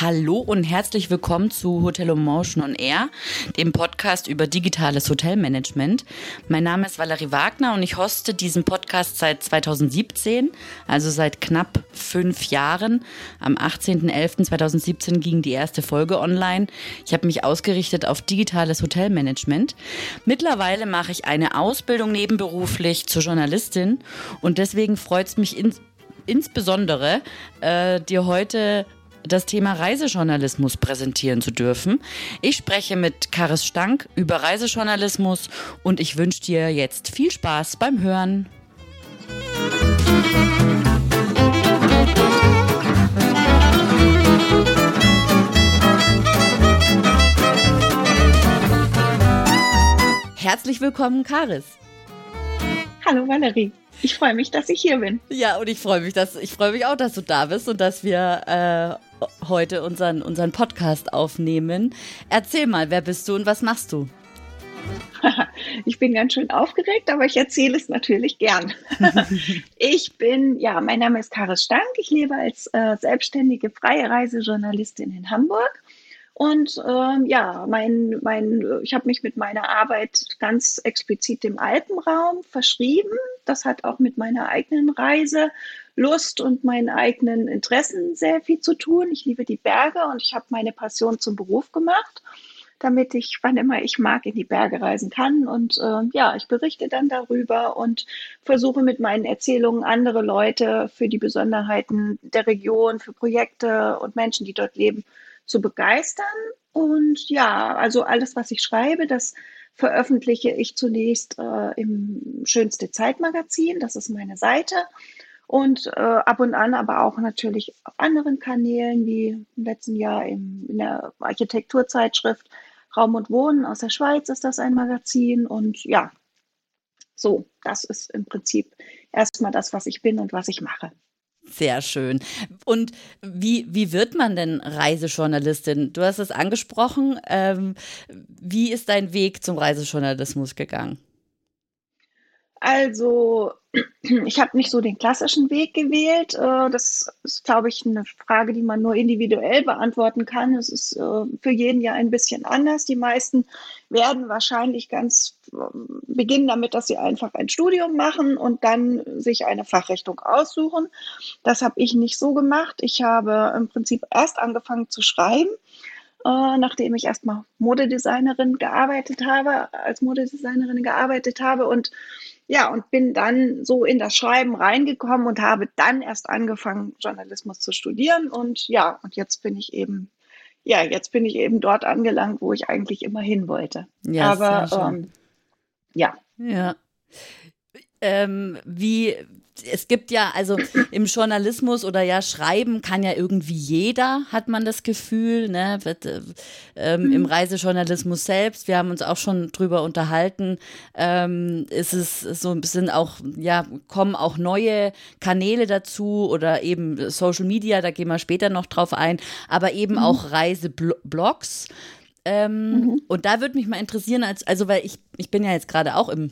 Hallo und herzlich willkommen zu Hotel Motion on Air, dem Podcast über digitales Hotelmanagement. Mein Name ist Valerie Wagner und ich hoste diesen Podcast seit 2017, also seit knapp fünf Jahren. Am 18.11.2017 ging die erste Folge online. Ich habe mich ausgerichtet auf digitales Hotelmanagement. Mittlerweile mache ich eine Ausbildung nebenberuflich zur Journalistin und deswegen freut es mich in, insbesondere, äh, dir heute das Thema Reisejournalismus präsentieren zu dürfen. Ich spreche mit Karis Stank über Reisejournalismus und ich wünsche dir jetzt viel Spaß beim Hören. Herzlich willkommen, Karis. Hallo Valerie. Ich freue mich, dass ich hier bin. Ja, und ich freue mich, dass ich freue mich auch, dass du da bist und dass wir äh, heute unseren, unseren Podcast aufnehmen. Erzähl mal, wer bist du und was machst du? Ich bin ganz schön aufgeregt, aber ich erzähle es natürlich gern. Ich bin, ja, mein Name ist Karis Stank. Ich lebe als äh, selbstständige freie Reisejournalistin in Hamburg. Und ähm, ja, mein, mein, ich habe mich mit meiner Arbeit ganz explizit dem Alpenraum verschrieben. Das hat auch mit meiner eigenen Reise Lust und meinen eigenen Interessen sehr viel zu tun. Ich liebe die Berge und ich habe meine Passion zum Beruf gemacht, damit ich, wann immer ich mag, in die Berge reisen kann. Und äh, ja, ich berichte dann darüber und versuche mit meinen Erzählungen andere Leute für die Besonderheiten der Region, für Projekte und Menschen, die dort leben, zu begeistern. Und ja, also alles, was ich schreibe, das veröffentliche ich zunächst äh, im Schönste Zeitmagazin. Das ist meine Seite und äh, ab und an aber auch natürlich auf anderen Kanälen, wie im letzten Jahr im, in der Architekturzeitschrift Raum und Wohnen aus der Schweiz ist das ein Magazin. Und ja, so, das ist im Prinzip erstmal das, was ich bin und was ich mache. Sehr schön. Und wie, wie wird man denn Reisejournalistin? Du hast es angesprochen. Ähm, wie ist dein Weg zum Reisejournalismus gegangen? Also, ich habe nicht so den klassischen Weg gewählt. Äh, das ist, glaube ich, eine Frage, die man nur individuell beantworten kann. Es ist äh, für jeden ja ein bisschen anders. Die meisten werden wahrscheinlich ganz äh, beginnen damit, dass sie einfach ein Studium machen und dann sich eine Fachrichtung aussuchen. Das habe ich nicht so gemacht. Ich habe im Prinzip erst angefangen zu schreiben nachdem ich erstmal Modedesignerin gearbeitet habe, als Modedesignerin gearbeitet habe und ja, und bin dann so in das Schreiben reingekommen und habe dann erst angefangen, Journalismus zu studieren. Und ja, und jetzt bin ich eben, ja, jetzt bin ich eben dort angelangt, wo ich eigentlich immer hin wollte. Ja, Aber ähm, ja. Ja. Ähm, wie, es gibt ja, also im Journalismus oder ja, Schreiben kann ja irgendwie jeder, hat man das Gefühl, ne? Ähm, mhm. Im Reisejournalismus selbst, wir haben uns auch schon drüber unterhalten, ähm, ist es so ein bisschen auch, ja, kommen auch neue Kanäle dazu oder eben Social Media, da gehen wir später noch drauf ein, aber eben mhm. auch Reiseblogs. Ähm, mhm. Und da würde mich mal interessieren, als, also weil ich, ich bin ja jetzt gerade auch im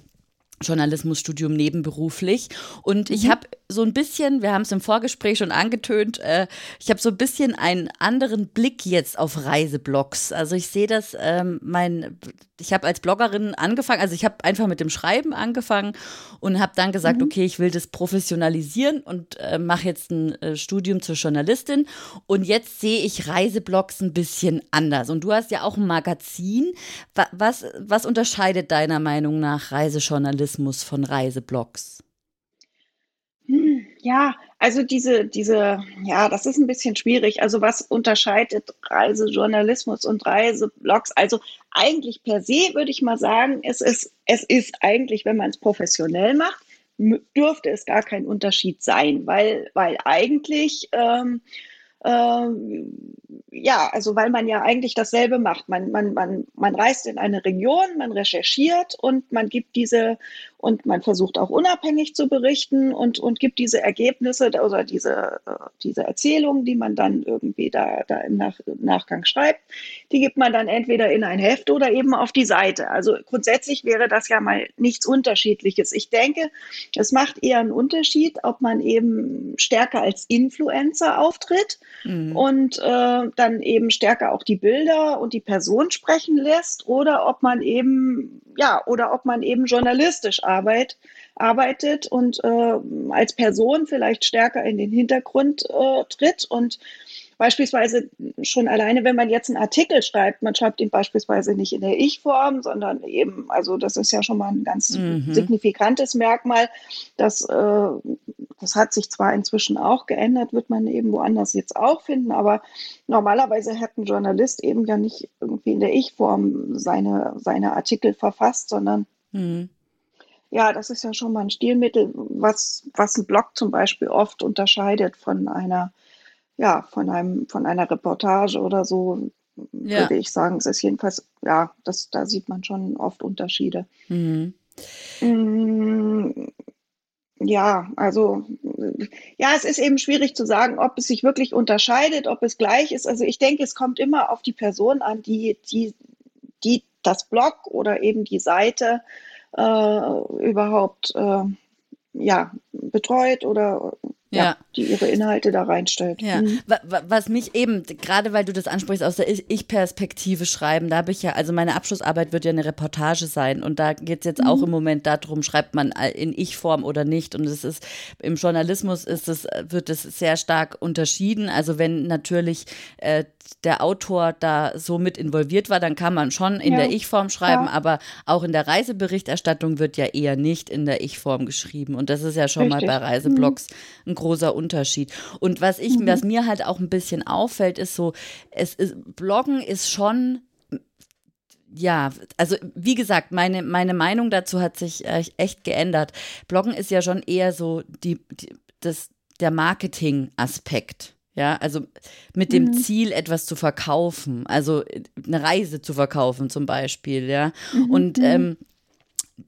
Journalismusstudium nebenberuflich. Und ich mhm. habe so ein bisschen, wir haben es im Vorgespräch schon angetönt, äh, ich habe so ein bisschen einen anderen Blick jetzt auf Reiseblogs. Also ich sehe das, ähm, mein, ich habe als Bloggerin angefangen, also ich habe einfach mit dem Schreiben angefangen und habe dann gesagt, mhm. okay, ich will das professionalisieren und äh, mache jetzt ein äh, Studium zur Journalistin. Und jetzt sehe ich Reiseblogs ein bisschen anders. Und du hast ja auch ein Magazin. Was, was unterscheidet deiner Meinung nach Reisejournalismus von Reiseblogs? Ja, also diese, diese, ja, das ist ein bisschen schwierig. Also was unterscheidet Reisejournalismus und Reiseblogs? Also eigentlich per se würde ich mal sagen, es ist, es ist eigentlich, wenn man es professionell macht, dürfte es gar kein Unterschied sein, weil, weil eigentlich ähm, ähm, ja, also weil man ja eigentlich dasselbe macht. Man, man, man, man reist in eine Region, man recherchiert und man gibt diese und man versucht auch unabhängig zu berichten und, und gibt diese Ergebnisse oder diese, äh, diese Erzählungen, die man dann irgendwie da, da im Nach Nachgang schreibt, die gibt man dann entweder in ein Heft oder eben auf die Seite. Also grundsätzlich wäre das ja mal nichts Unterschiedliches. Ich denke, es macht eher einen Unterschied, ob man eben stärker als Influencer auftritt mhm. und äh, dann eben stärker auch die Bilder und die Person sprechen lässt oder ob man eben, ja, oder ob man eben journalistisch Arbeit arbeitet und äh, als Person vielleicht stärker in den Hintergrund äh, tritt und beispielsweise schon alleine, wenn man jetzt einen Artikel schreibt, man schreibt ihn beispielsweise nicht in der Ich-Form, sondern eben, also das ist ja schon mal ein ganz mhm. signifikantes Merkmal, dass äh, das hat sich zwar inzwischen auch geändert, wird man eben woanders jetzt auch finden, aber normalerweise hat ein Journalist eben ja nicht irgendwie in der Ich-Form seine, seine Artikel verfasst, sondern mhm ja, das ist ja schon mal ein Stilmittel, was, was ein Blog zum Beispiel oft unterscheidet von einer, ja, von einem, von einer Reportage oder so, ja. würde ich sagen. Es ist jedenfalls, ja, das, da sieht man schon oft Unterschiede. Mhm. Mm, ja, also ja, es ist eben schwierig zu sagen, ob es sich wirklich unterscheidet, ob es gleich ist. Also ich denke, es kommt immer auf die Person an, die, die, die das Blog oder eben die Seite äh, überhaupt äh, ja, betreut oder ja. ja. die ihre Inhalte da reinstellt. Ja. Mhm. Was mich eben, gerade weil du das ansprichst, aus der Ich-Perspektive schreiben, da habe ich ja, also meine Abschlussarbeit wird ja eine Reportage sein und da geht es jetzt mhm. auch im Moment darum, schreibt man in Ich-Form oder nicht. Und es ist, im Journalismus ist es, wird es sehr stark unterschieden. Also wenn natürlich äh, der Autor da so mit involviert war, dann kann man schon in ja. der Ich-Form schreiben, ja. aber auch in der Reiseberichterstattung wird ja eher nicht in der Ich-Form geschrieben. Und das ist ja schon Richtig. mal bei Reiseblogs mhm. ein großer Unterschied. Und was ich, mhm. was mir halt auch ein bisschen auffällt, ist so, es ist, Bloggen ist schon ja, also wie gesagt, meine, meine Meinung dazu hat sich äh, echt geändert. Bloggen ist ja schon eher so die, die das, der Marketing-Aspekt. Ja, also mit dem mhm. Ziel, etwas zu verkaufen, also eine Reise zu verkaufen zum Beispiel, ja. Mhm. Und mhm. ähm,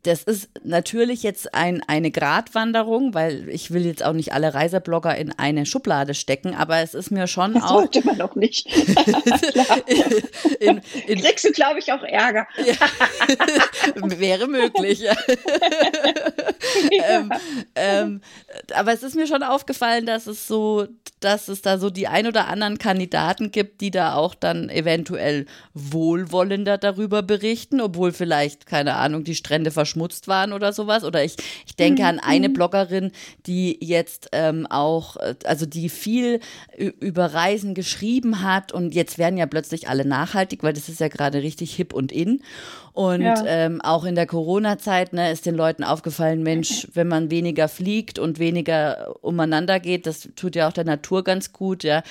das ist natürlich jetzt ein, eine Gratwanderung, weil ich will jetzt auch nicht alle Reiseblogger in eine Schublade stecken, aber es ist mir schon das auch. Sollte man auch nicht. in, in, Kriegst du, glaube ich, auch Ärger. wäre möglich. Ähm, ähm, aber es ist mir schon aufgefallen, dass es so, dass es da so die ein oder anderen Kandidaten gibt, die da auch dann eventuell wohlwollender darüber berichten, obwohl vielleicht, keine Ahnung, die Strände verschmutzt waren oder sowas. Oder ich, ich denke an eine mhm. Bloggerin, die jetzt ähm, auch, äh, also die viel über Reisen geschrieben hat und jetzt werden ja plötzlich alle nachhaltig, weil das ist ja gerade richtig hip und in. Und ja. ähm, auch in der Corona-Zeit ne, ist den Leuten aufgefallen, Mensch, wenn man weniger fliegt und weniger umeinander geht, das tut ja auch der Natur ganz gut, ja.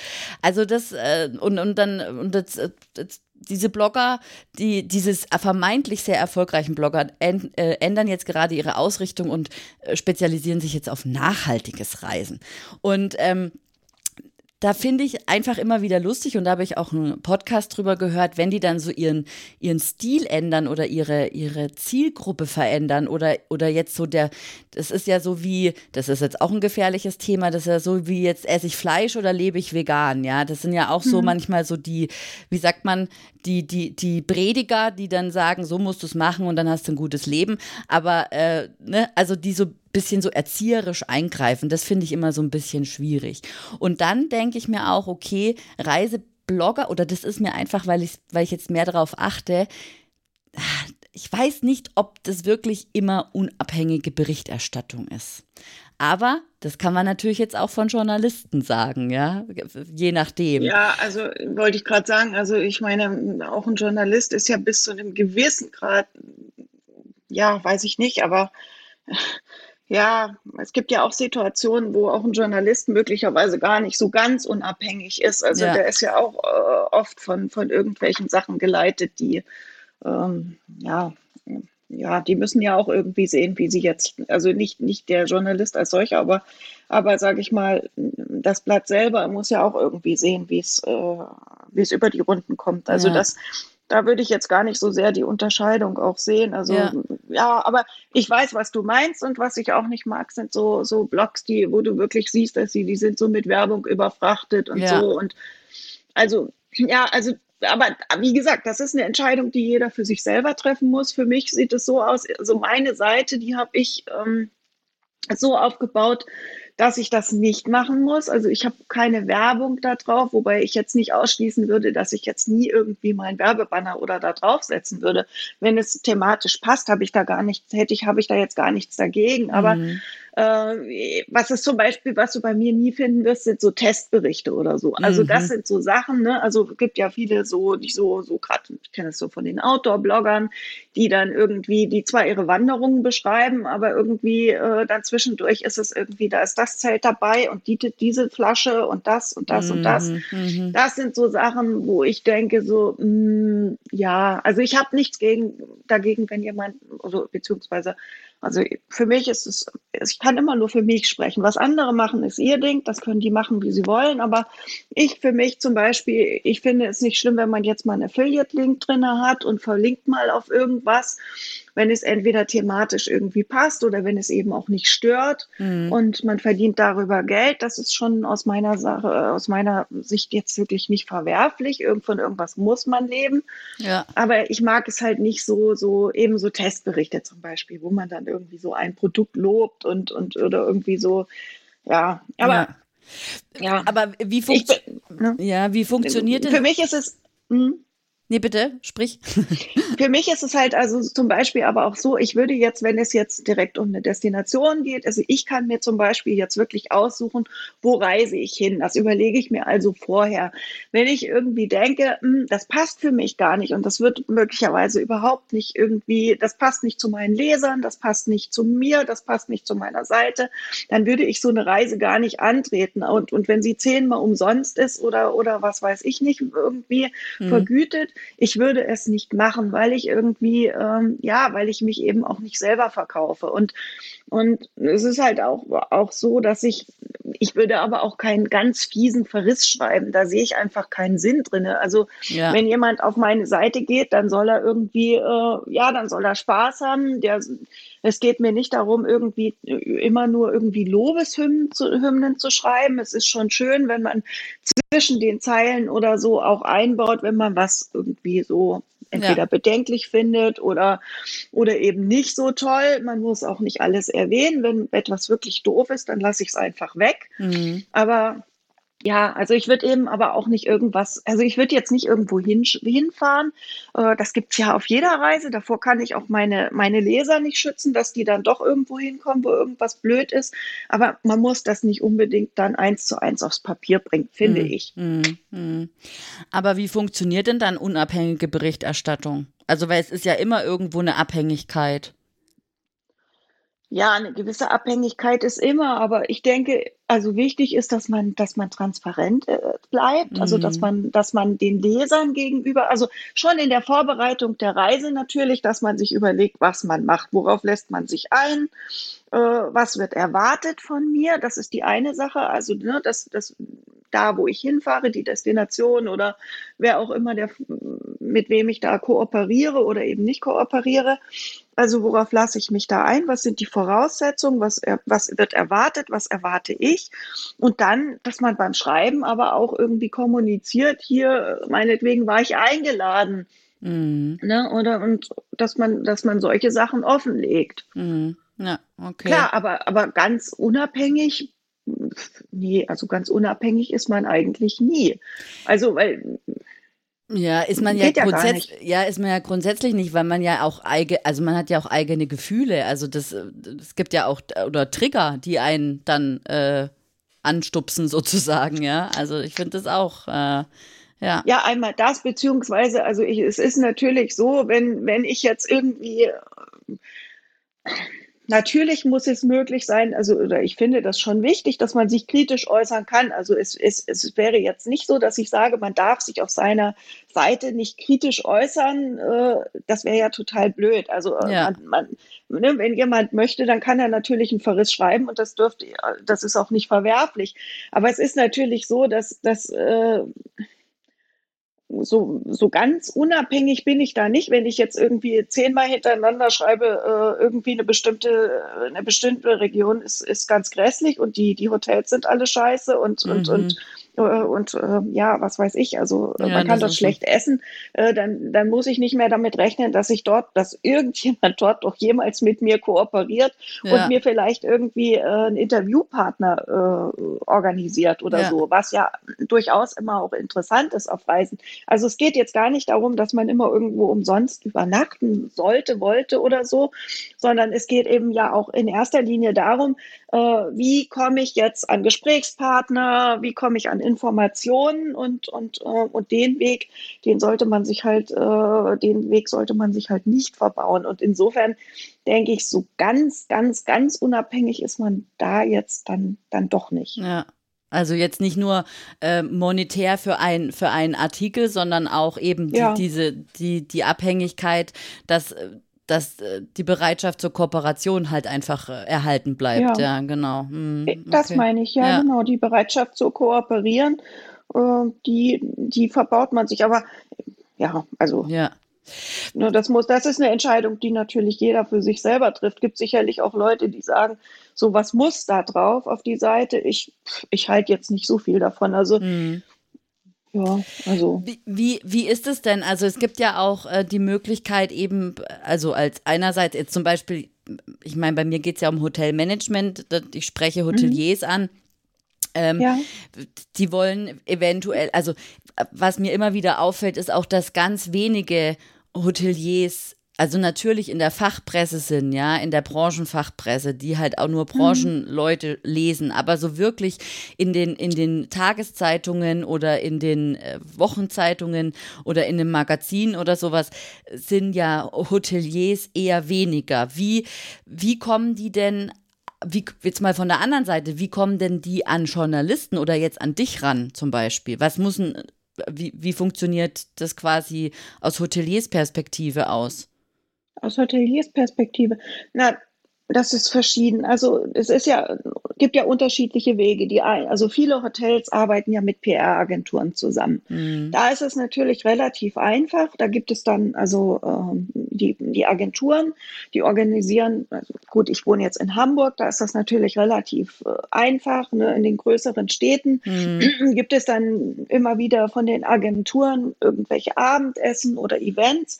Also das, äh, und, und dann, und das, das diese Blogger, die dieses vermeintlich sehr erfolgreichen Blogger äh, ändern jetzt gerade ihre Ausrichtung und äh, spezialisieren sich jetzt auf nachhaltiges Reisen. Und ähm, da finde ich einfach immer wieder lustig und da habe ich auch einen Podcast drüber gehört, wenn die dann so ihren, ihren Stil ändern oder ihre, ihre Zielgruppe verändern oder, oder jetzt so der, das ist ja so wie, das ist jetzt auch ein gefährliches Thema, das ist ja so wie jetzt esse ich Fleisch oder lebe ich vegan, ja, das sind ja auch so mhm. manchmal so die, wie sagt man, die, die, die Prediger, die dann sagen, so musst du es machen und dann hast du ein gutes Leben, aber, äh, ne, also die so bisschen so erzieherisch eingreifen. Das finde ich immer so ein bisschen schwierig. Und dann denke ich mir auch, okay, Reiseblogger, oder das ist mir einfach, weil ich, weil ich jetzt mehr darauf achte, ich weiß nicht, ob das wirklich immer unabhängige Berichterstattung ist. Aber das kann man natürlich jetzt auch von Journalisten sagen, ja, je nachdem. Ja, also wollte ich gerade sagen, also ich meine, auch ein Journalist ist ja bis zu einem gewissen Grad, ja, weiß ich nicht, aber ja, es gibt ja auch Situationen, wo auch ein Journalist möglicherweise gar nicht so ganz unabhängig ist. Also ja. der ist ja auch äh, oft von, von irgendwelchen Sachen geleitet, die ähm, ja, ja, die müssen ja auch irgendwie sehen, wie sie jetzt, also nicht, nicht der Journalist als solcher, aber, aber sage ich mal, das Blatt selber muss ja auch irgendwie sehen, wie es, äh, wie es über die Runden kommt. Also ja. das, da würde ich jetzt gar nicht so sehr die Unterscheidung auch sehen. Also ja. ja. aber ich weiß, was du meinst und was ich auch nicht mag, sind so, so Blogs, die, wo du wirklich siehst, dass sie, die sind so mit Werbung überfrachtet und ja. so. Und also, ja, also, aber wie gesagt, das ist eine Entscheidung, die jeder für sich selber treffen muss. Für mich sieht es so aus, also meine Seite, die habe ich ähm, so aufgebaut, dass ich das nicht machen muss. Also ich habe keine Werbung da drauf, wobei ich jetzt nicht ausschließen würde, dass ich jetzt nie irgendwie meinen Werbebanner oder da draufsetzen würde. Wenn es thematisch passt, habe ich da gar nichts, hätte ich, habe ich da jetzt gar nichts dagegen. Aber mhm. Äh, was ist zum Beispiel, was du bei mir nie finden wirst, sind so Testberichte oder so. Also mhm. das sind so Sachen, ne? Also es gibt ja viele so, nicht so, so gerade, ich kenne es so von den Outdoor-Bloggern, die dann irgendwie, die zwar ihre Wanderungen beschreiben, aber irgendwie äh, dann zwischendurch ist es irgendwie, da ist das Zelt dabei und die, diese Flasche und das und das mhm. und das. Mhm. mhm. Das sind so Sachen, wo ich denke, so, mh, mm, ja, also ich habe nichts gegen, dagegen, wenn jemand, also beziehungsweise also für mich ist es, ich kann immer nur für mich sprechen. Was andere machen, ist ihr Ding. Das können die machen, wie sie wollen. Aber ich für mich zum Beispiel, ich finde es nicht schlimm, wenn man jetzt mal einen Affiliate-Link drin hat und verlinkt mal auf irgendwas wenn es entweder thematisch irgendwie passt oder wenn es eben auch nicht stört mhm. und man verdient darüber Geld. Das ist schon aus meiner Sache, aus meiner Sicht jetzt wirklich nicht verwerflich. Irgend von irgendwas muss man leben. Ja. Aber ich mag es halt nicht so, so eben so Testberichte zum Beispiel, wo man dann irgendwie so ein Produkt lobt und, und oder irgendwie so, ja, aber. Ja. Ja, aber wie, funkt ne? ja, wie funktioniert Für mich ist es. Hm? Nee, bitte, sprich. Für mich ist es halt also zum Beispiel aber auch so, ich würde jetzt, wenn es jetzt direkt um eine Destination geht, also ich kann mir zum Beispiel jetzt wirklich aussuchen, wo reise ich hin. Das überlege ich mir also vorher. Wenn ich irgendwie denke, hm, das passt für mich gar nicht und das wird möglicherweise überhaupt nicht irgendwie, das passt nicht zu meinen Lesern, das passt nicht zu mir, das passt nicht zu meiner Seite, dann würde ich so eine Reise gar nicht antreten. Und, und wenn sie zehnmal umsonst ist oder, oder was weiß ich nicht, irgendwie mhm. vergütet, ich würde es nicht machen, weil ich irgendwie, ähm, ja, weil ich mich eben auch nicht selber verkaufe. Und, und es ist halt auch, auch so, dass ich, ich würde aber auch keinen ganz fiesen Verriss schreiben. Da sehe ich einfach keinen Sinn drin. Also ja. wenn jemand auf meine Seite geht, dann soll er irgendwie, äh, ja, dann soll er Spaß haben. Der, es geht mir nicht darum, irgendwie immer nur irgendwie Lobeshymnen zu, Hymnen zu schreiben. Es ist schon schön, wenn man zwischen den Zeilen oder so auch einbaut, wenn man was irgendwie so entweder ja. bedenklich findet oder, oder eben nicht so toll. Man muss auch nicht alles erwähnen. Wenn etwas wirklich doof ist, dann lasse ich es einfach weg. Mhm. Aber ja, also ich würde eben aber auch nicht irgendwas, also ich würde jetzt nicht irgendwo hin, hinfahren. Äh, das gibt's ja auf jeder Reise. Davor kann ich auch meine, meine Leser nicht schützen, dass die dann doch irgendwo hinkommen, wo irgendwas blöd ist. Aber man muss das nicht unbedingt dann eins zu eins aufs Papier bringen, finde hm, ich. Hm, hm. Aber wie funktioniert denn dann unabhängige Berichterstattung? Also, weil es ist ja immer irgendwo eine Abhängigkeit. Ja, eine gewisse Abhängigkeit ist immer, aber ich denke, also wichtig ist, dass man, dass man transparent äh, bleibt, mhm. also dass mhm. man, dass man den Lesern gegenüber, also schon in der Vorbereitung der Reise natürlich, dass man sich überlegt, was man macht, worauf lässt man sich ein, äh, was wird erwartet von mir. Das ist die eine Sache, also ne, das, das da, wo ich hinfahre, die Destination oder wer auch immer der, mit wem ich da kooperiere oder eben nicht kooperiere. Also worauf lasse ich mich da ein? Was sind die Voraussetzungen? Was, was wird erwartet? Was erwarte ich? Und dann, dass man beim Schreiben aber auch irgendwie kommuniziert, hier, meinetwegen war ich eingeladen. Mhm. Ne? Oder und dass man, dass man solche Sachen offenlegt. Mhm. Ja, okay. Klar, aber, aber ganz unabhängig nee, also ganz unabhängig ist man eigentlich nie. Also, weil ja, ist man ja, ja grundsätzlich, ja, ist man ja grundsätzlich nicht, weil man ja auch eigene, also man hat ja auch eigene Gefühle. Also das, es gibt ja auch oder Trigger, die einen dann äh, anstupsen sozusagen, ja. Also ich finde das auch. Äh, ja. ja, einmal das, beziehungsweise, also ich, es ist natürlich so, wenn, wenn ich jetzt irgendwie Natürlich muss es möglich sein, also oder ich finde das schon wichtig, dass man sich kritisch äußern kann. Also es, es, es wäre jetzt nicht so, dass ich sage, man darf sich auf seiner Seite nicht kritisch äußern. Äh, das wäre ja total blöd. Also äh, ja. man, man, ne, wenn jemand möchte, dann kann er natürlich einen Verriss schreiben und das dürfte, das ist auch nicht verwerflich. Aber es ist natürlich so, dass, dass äh, so, so ganz unabhängig bin ich da nicht, wenn ich jetzt irgendwie zehnmal hintereinander schreibe, äh, irgendwie eine bestimmte, eine bestimmte Region ist, ist ganz grässlich und die, die Hotels sind alle scheiße und, mhm. und, und äh, und äh, ja, was weiß ich, also äh, ja, man kann dort schlecht so. essen, äh, dann, dann muss ich nicht mehr damit rechnen, dass ich dort, dass irgendjemand dort doch jemals mit mir kooperiert ja. und mir vielleicht irgendwie äh, einen Interviewpartner äh, organisiert oder ja. so, was ja durchaus immer auch interessant ist auf Reisen. Also es geht jetzt gar nicht darum, dass man immer irgendwo umsonst übernachten sollte, wollte oder so, sondern es geht eben ja auch in erster Linie darum, äh, wie komme ich jetzt an Gesprächspartner, wie komme ich an Informationen und, und, äh, und den Weg, den sollte man sich halt, äh, den Weg sollte man sich halt nicht verbauen. Und insofern denke ich, so ganz, ganz, ganz unabhängig ist man da jetzt dann, dann doch nicht. Ja. Also jetzt nicht nur äh, monetär für, ein, für einen Artikel, sondern auch eben die, diese, die, die Abhängigkeit, dass äh, dass äh, die Bereitschaft zur Kooperation halt einfach äh, erhalten bleibt. Ja, ja genau. Hm, okay. Das meine ich, ja, ja, genau. Die Bereitschaft zu kooperieren, äh, die, die verbaut man sich. Aber ja, also. Ja. Ne, das muss, das ist eine Entscheidung, die natürlich jeder für sich selber trifft. Gibt sicherlich auch Leute, die sagen, so was muss da drauf auf die Seite. Ich, ich halte jetzt nicht so viel davon. Also mhm. Ja, also. Wie, wie, wie ist es denn? Also es gibt ja auch äh, die Möglichkeit eben, also als einerseits jetzt zum Beispiel, ich meine, bei mir geht es ja um Hotelmanagement, ich spreche Hoteliers mhm. an. Ähm, ja. Die wollen eventuell, also was mir immer wieder auffällt, ist auch, dass ganz wenige Hoteliers also natürlich in der Fachpresse sind, ja, in der Branchenfachpresse, die halt auch nur mhm. Branchenleute lesen, aber so wirklich in den, in den Tageszeitungen oder in den äh, Wochenzeitungen oder in dem Magazin oder sowas sind ja Hoteliers eher weniger. Wie, wie kommen die denn wie, jetzt mal von der anderen Seite, wie kommen denn die an Journalisten oder jetzt an dich ran zum Beispiel? Was muss ein, wie, wie funktioniert das quasi aus Hoteliersperspektive aus? Aus Hoteliersperspektive. Na, das ist verschieden. Also es ist ja, gibt ja unterschiedliche Wege. Die ein, also viele Hotels arbeiten ja mit PR-Agenturen zusammen. Mhm. Da ist es natürlich relativ einfach. Da gibt es dann also ähm, die, die Agenturen, die organisieren, also gut, ich wohne jetzt in Hamburg, da ist das natürlich relativ äh, einfach. Ne? In den größeren Städten mhm. gibt es dann immer wieder von den Agenturen irgendwelche Abendessen oder Events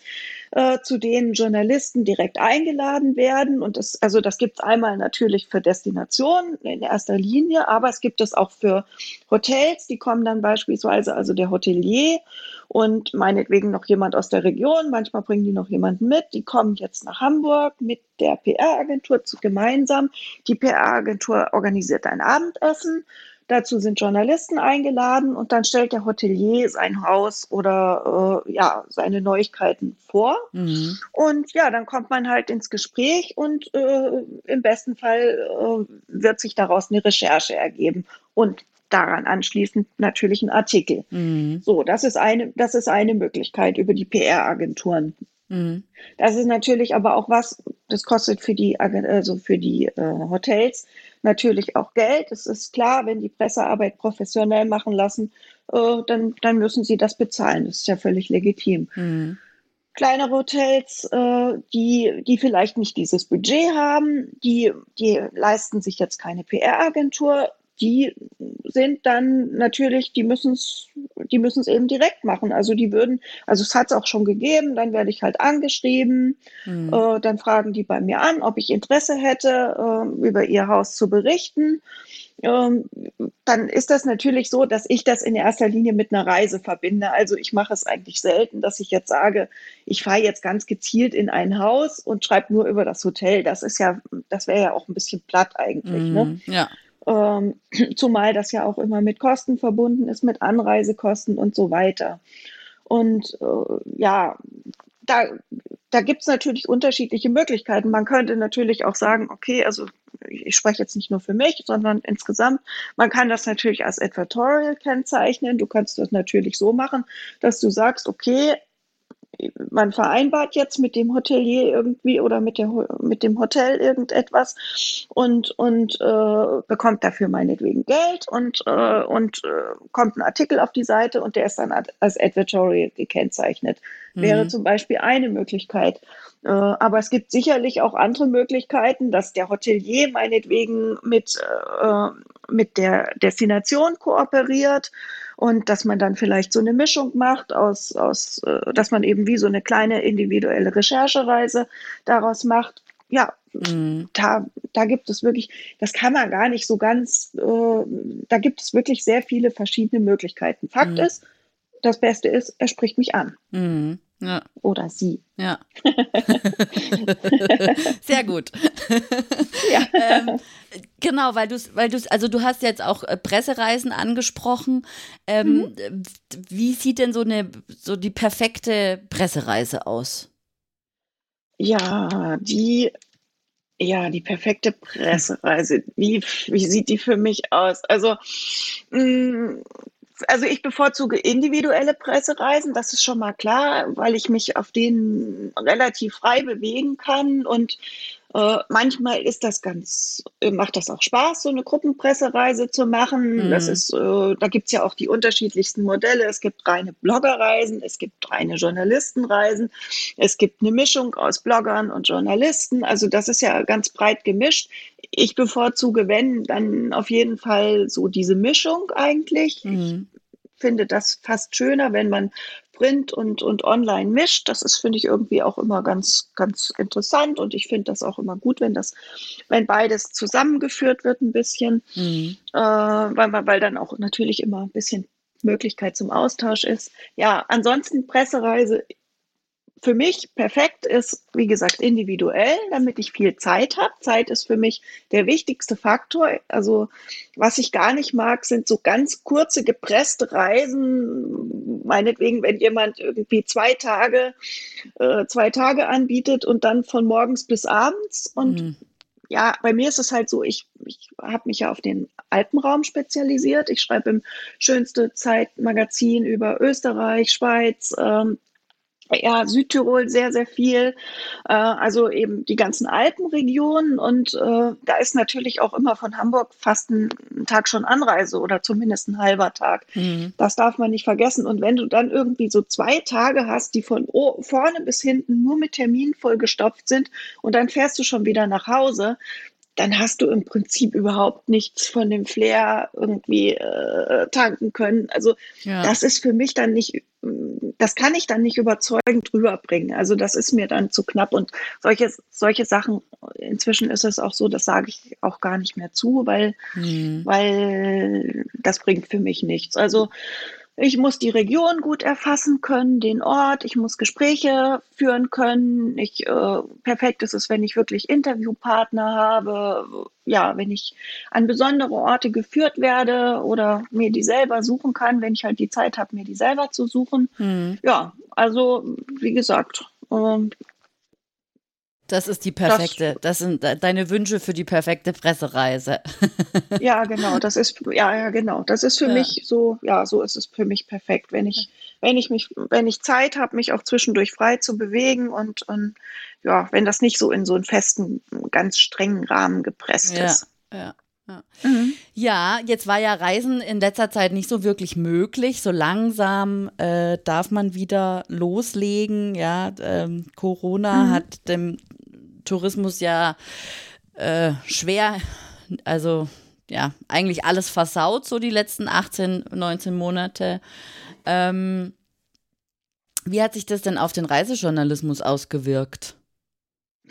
äh, zu denen Journalisten direkt eingeladen werden. Und das, also das gibt es einmal natürlich für Destinationen in erster Linie, aber es gibt es auch für Hotels, die kommen dann beispielsweise, also der Hotelier und meinetwegen noch jemand aus der Region, manchmal bringen die noch jemanden mit, die kommen jetzt nach Hamburg mit der PR-Agentur gemeinsam. Die PR-Agentur organisiert ein Abendessen Dazu sind Journalisten eingeladen und dann stellt der Hotelier sein Haus oder äh, ja seine Neuigkeiten vor. Mhm. Und ja, dann kommt man halt ins Gespräch und äh, im besten Fall äh, wird sich daraus eine Recherche ergeben und daran anschließend natürlich ein Artikel. Mhm. So, das ist eine, das ist eine Möglichkeit über die PR-Agenturen. Mhm. Das ist natürlich aber auch was, das kostet für die, also für die äh, Hotels natürlich auch Geld. Es ist klar, wenn die Pressearbeit professionell machen lassen, äh, dann, dann müssen sie das bezahlen. Das ist ja völlig legitim. Mhm. Kleinere Hotels, äh, die, die vielleicht nicht dieses Budget haben, die, die leisten sich jetzt keine PR-Agentur die sind dann natürlich, die müssen es die müssen es eben direkt machen. Also die würden, also es hat es auch schon gegeben, dann werde ich halt angeschrieben, mhm. äh, dann fragen die bei mir an, ob ich Interesse hätte, äh, über ihr Haus zu berichten. Ähm, dann ist das natürlich so, dass ich das in erster Linie mit einer Reise verbinde. Also ich mache es eigentlich selten, dass ich jetzt sage, ich fahre jetzt ganz gezielt in ein Haus und schreibe nur über das Hotel. Das ist ja, das wäre ja auch ein bisschen platt eigentlich. Ne? Mhm, ne? Ja. Ähm, zumal das ja auch immer mit Kosten verbunden ist, mit Anreisekosten und so weiter. Und äh, ja, da, da gibt es natürlich unterschiedliche Möglichkeiten. Man könnte natürlich auch sagen, okay, also ich spreche jetzt nicht nur für mich, sondern insgesamt, man kann das natürlich als Advertorial kennzeichnen. Du kannst das natürlich so machen, dass du sagst, okay, man vereinbart jetzt mit dem Hotelier irgendwie oder mit, der, mit dem Hotel irgendetwas und, und äh, bekommt dafür meinetwegen Geld und, äh, und äh, kommt ein Artikel auf die Seite und der ist dann als Advertorial gekennzeicht. Mhm. Wäre zum Beispiel eine Möglichkeit. Äh, aber es gibt sicherlich auch andere Möglichkeiten, dass der Hotelier meinetwegen mit, äh, mit der Destination kooperiert und dass man dann vielleicht so eine Mischung macht aus, aus äh, dass man eben wie so eine kleine individuelle Recherchereise daraus macht. Ja, mhm. da, da gibt es wirklich, das kann man gar nicht so ganz, äh, da gibt es wirklich sehr viele verschiedene Möglichkeiten. Fakt mhm. ist, das Beste ist, er spricht mich an. Mhm. Ja. Oder sie. Ja. Sehr gut. Ja. ähm, genau, weil du weil du also du hast jetzt auch äh, Pressereisen angesprochen. Ähm, mhm. Wie sieht denn so eine so die perfekte Pressereise aus? Ja, die ja, die perfekte Pressereise. Wie, wie sieht die für mich aus? Also, mh, mm, also ich bevorzuge individuelle Pressereisen, das ist schon mal klar, weil ich mich auf denen relativ frei bewegen kann und äh, manchmal ist das ganz, äh, macht das auch Spaß, so eine Gruppenpressereise zu machen. Mhm. Das ist, äh, da gibt's ja auch die unterschiedlichsten Modelle. Es gibt reine Bloggerreisen, es gibt reine Journalistenreisen, es gibt eine Mischung aus Bloggern und Journalisten. Also das ist ja ganz breit gemischt. Ich bevorzuge, wenn, dann auf jeden Fall so diese Mischung eigentlich. Mhm. Ich finde das fast schöner, wenn man Print und, und Online mischt. Das ist, finde ich, irgendwie auch immer ganz, ganz interessant und ich finde das auch immer gut, wenn das, wenn beides zusammengeführt wird ein bisschen, mhm. äh, weil, weil dann auch natürlich immer ein bisschen Möglichkeit zum Austausch ist. Ja, ansonsten Pressereise für mich perfekt ist, wie gesagt, individuell, damit ich viel Zeit habe. Zeit ist für mich der wichtigste Faktor. Also was ich gar nicht mag, sind so ganz kurze gepresste Reisen. Meinetwegen, wenn jemand irgendwie zwei Tage, äh, zwei Tage anbietet und dann von morgens bis abends. Und mhm. ja, bei mir ist es halt so, ich, ich habe mich ja auf den Alpenraum spezialisiert. Ich schreibe im schönste Zeitmagazin über Österreich, Schweiz, ähm, ja, Südtirol sehr, sehr viel, äh, also eben die ganzen Alpenregionen und äh, da ist natürlich auch immer von Hamburg fast ein, ein Tag schon Anreise oder zumindest ein halber Tag. Mhm. Das darf man nicht vergessen. Und wenn du dann irgendwie so zwei Tage hast, die von vorne bis hinten nur mit Terminen vollgestopft sind und dann fährst du schon wieder nach Hause, dann hast du im Prinzip überhaupt nichts von dem Flair irgendwie äh, tanken können. Also ja. das ist für mich dann nicht, das kann ich dann nicht überzeugend rüberbringen. Also das ist mir dann zu knapp und solche, solche Sachen, inzwischen ist es auch so, das sage ich auch gar nicht mehr zu, weil, mhm. weil das bringt für mich nichts. Also ich muss die Region gut erfassen können, den Ort, ich muss Gespräche führen können. Ich, äh, perfekt ist es, wenn ich wirklich Interviewpartner habe, ja, wenn ich an besondere Orte geführt werde oder mir die selber suchen kann, wenn ich halt die Zeit habe, mir die selber zu suchen. Hm. Ja, also wie gesagt, äh, das ist die perfekte, das, das, sind deine Wünsche für die perfekte Pressereise. ja, genau, das ist, ja, ja, genau. Das ist für ja. mich so, ja, so ist es für mich perfekt. Wenn ich, wenn ich mich, wenn ich Zeit habe, mich auch zwischendurch frei zu bewegen und, und ja, wenn das nicht so in so einen festen, ganz strengen Rahmen gepresst ja, ist. Ja. Ja. Mhm. ja. jetzt war ja Reisen in letzter Zeit nicht so wirklich möglich. So langsam äh, darf man wieder loslegen. Ja, ähm, Corona mhm. hat dem Tourismus ja äh, schwer, also ja, eigentlich alles versaut, so die letzten 18, 19 Monate. Ähm, wie hat sich das denn auf den Reisejournalismus ausgewirkt?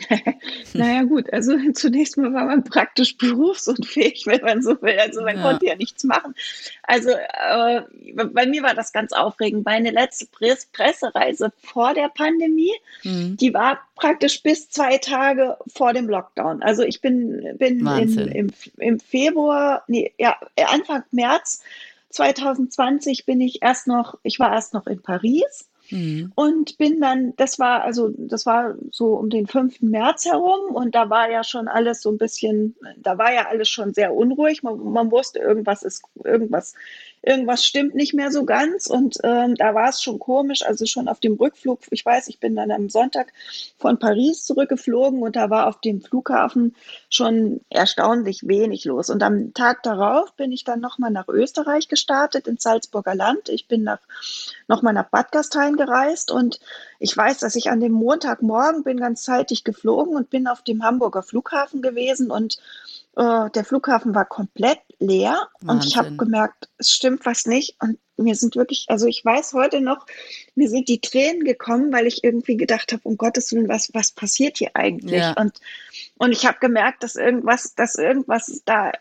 naja, gut, also zunächst mal war man praktisch berufsunfähig, wenn man so will. Also man ja. konnte ja nichts machen. Also äh, bei mir war das ganz aufregend. Meine letzte Pressereise vor der Pandemie, mhm. die war praktisch bis zwei Tage vor dem Lockdown. Also ich bin, bin in, im, im Februar, nee, ja, Anfang März 2020 bin ich erst noch, ich war erst noch in Paris Mhm. Und bin dann, das war also, das war so um den 5. März herum und da war ja schon alles so ein bisschen, da war ja alles schon sehr unruhig. Man, man wusste, irgendwas ist, irgendwas irgendwas stimmt nicht mehr so ganz. Und ähm, da war es schon komisch, also schon auf dem Rückflug, ich weiß, ich bin dann am Sonntag von Paris zurückgeflogen und da war auf dem Flughafen schon erstaunlich wenig los. Und am Tag darauf bin ich dann nochmal nach Österreich gestartet, ins Salzburger Land. Ich bin nach, nochmal nach Bad Gastein gereist und ich weiß, dass ich an dem Montagmorgen bin ganz zeitig geflogen und bin auf dem Hamburger Flughafen gewesen und äh, der Flughafen war komplett leer Wahnsinn. und ich habe gemerkt, es stimmt was nicht. Und mir sind wirklich, also ich weiß heute noch, mir sind die Tränen gekommen, weil ich irgendwie gedacht habe, um Gottes Willen, was, was passiert hier eigentlich? Ja. Und, und ich habe gemerkt, dass irgendwas, dass irgendwas da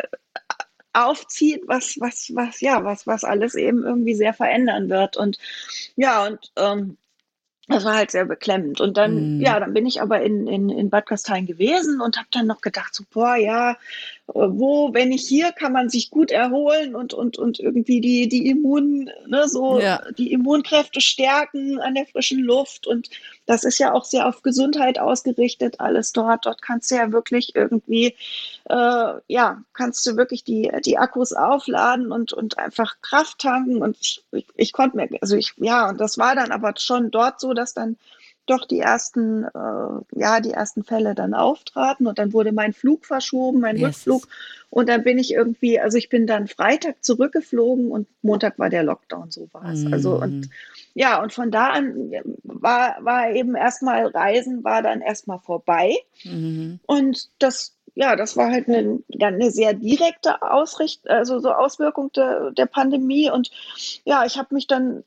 aufzieht, was, was, was, ja, was, was alles eben irgendwie sehr verändern wird. Und ja, und ähm, das war halt sehr beklemmend. Und dann, mm. ja, dann bin ich aber in, in, in Bad Gastein gewesen und habe dann noch gedacht, so, boah, ja, wo, wenn nicht hier, kann man sich gut erholen und, und, und irgendwie die, die Immun, ne, so ja. die Immunkräfte stärken an der frischen Luft. Und das ist ja auch sehr auf Gesundheit ausgerichtet, alles dort. Dort kannst du ja wirklich irgendwie, äh, ja, kannst du wirklich die, die Akkus aufladen und, und einfach Kraft tanken. Und ich, ich, ich konnte mir, also ich, ja, und das war dann aber schon dort so, dass dann doch die ersten, äh, ja, die ersten Fälle dann auftraten und dann wurde mein Flug verschoben, mein yes. Rückflug. Und dann bin ich irgendwie, also ich bin dann Freitag zurückgeflogen und Montag war der Lockdown, so war es. Mm. Also und mhm. ja, und von da an war, war eben erstmal Reisen, war dann erstmal vorbei. Mm. Und das ja, das war halt eine, dann eine sehr direkte Ausricht, also so Auswirkung der, der Pandemie. Und ja, ich habe mich dann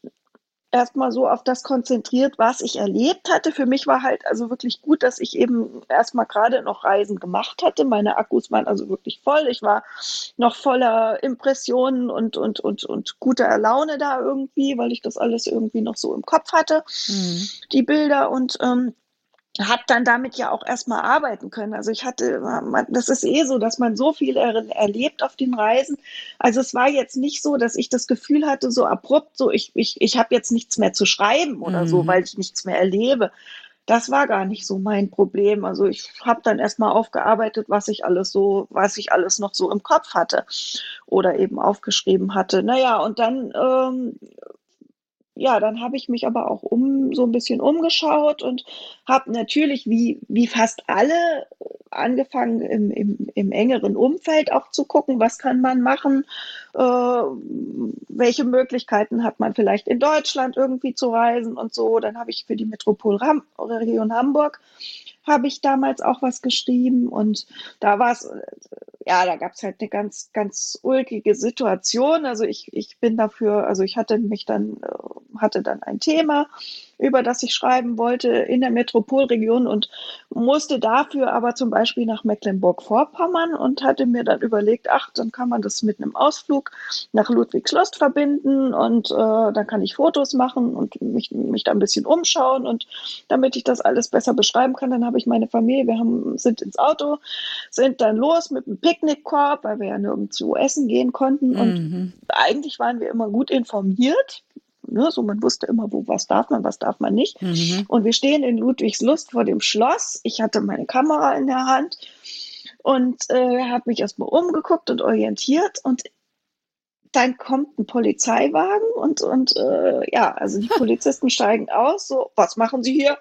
erstmal so auf das konzentriert, was ich erlebt hatte. Für mich war halt also wirklich gut, dass ich eben erstmal gerade noch Reisen gemacht hatte. Meine Akkus waren also wirklich voll. Ich war noch voller Impressionen und, und, und, und guter Laune da irgendwie, weil ich das alles irgendwie noch so im Kopf hatte, mhm. die Bilder. Und ähm, habe dann damit ja auch erstmal arbeiten können. Also ich hatte, das ist eh so, dass man so viel er, erlebt auf den Reisen. Also es war jetzt nicht so, dass ich das Gefühl hatte, so abrupt, so ich, ich, ich habe jetzt nichts mehr zu schreiben oder mhm. so, weil ich nichts mehr erlebe. Das war gar nicht so mein Problem. Also ich habe dann erstmal aufgearbeitet, was ich alles so, was ich alles noch so im Kopf hatte oder eben aufgeschrieben hatte. Naja, und dann ähm, ja, dann habe ich mich aber auch um so ein bisschen umgeschaut und habe natürlich, wie, wie fast alle, angefangen im, im, im engeren Umfeld auch zu gucken, was kann man machen, äh, welche Möglichkeiten hat man vielleicht in Deutschland irgendwie zu reisen und so. Dann habe ich für die Metropolregion Hamburg habe ich damals auch was geschrieben und da war es, ja, da gab es halt eine ganz, ganz ulkige Situation. Also ich, ich bin dafür, also ich hatte mich dann, äh, hatte dann ein Thema über das ich schreiben wollte in der Metropolregion und musste dafür aber zum Beispiel nach Mecklenburg-Vorpommern und hatte mir dann überlegt, ach, dann kann man das mit einem Ausflug nach Ludwigslust verbinden und äh, dann kann ich Fotos machen und mich, mich da ein bisschen umschauen und damit ich das alles besser beschreiben kann, dann habe ich meine Familie, wir haben, sind ins Auto, sind dann los mit einem Picknickkorb, weil wir ja nirgendwo essen gehen konnten und mhm. eigentlich waren wir immer gut informiert Ne? So, man wusste immer, wo was darf man, was darf man nicht. Mhm. Und wir stehen in Ludwigslust vor dem Schloss. Ich hatte meine Kamera in der Hand und äh, habe mich erstmal umgeguckt und orientiert und dann kommt ein Polizeiwagen und, und äh, ja, also die Polizisten steigen aus, so, was machen Sie hier?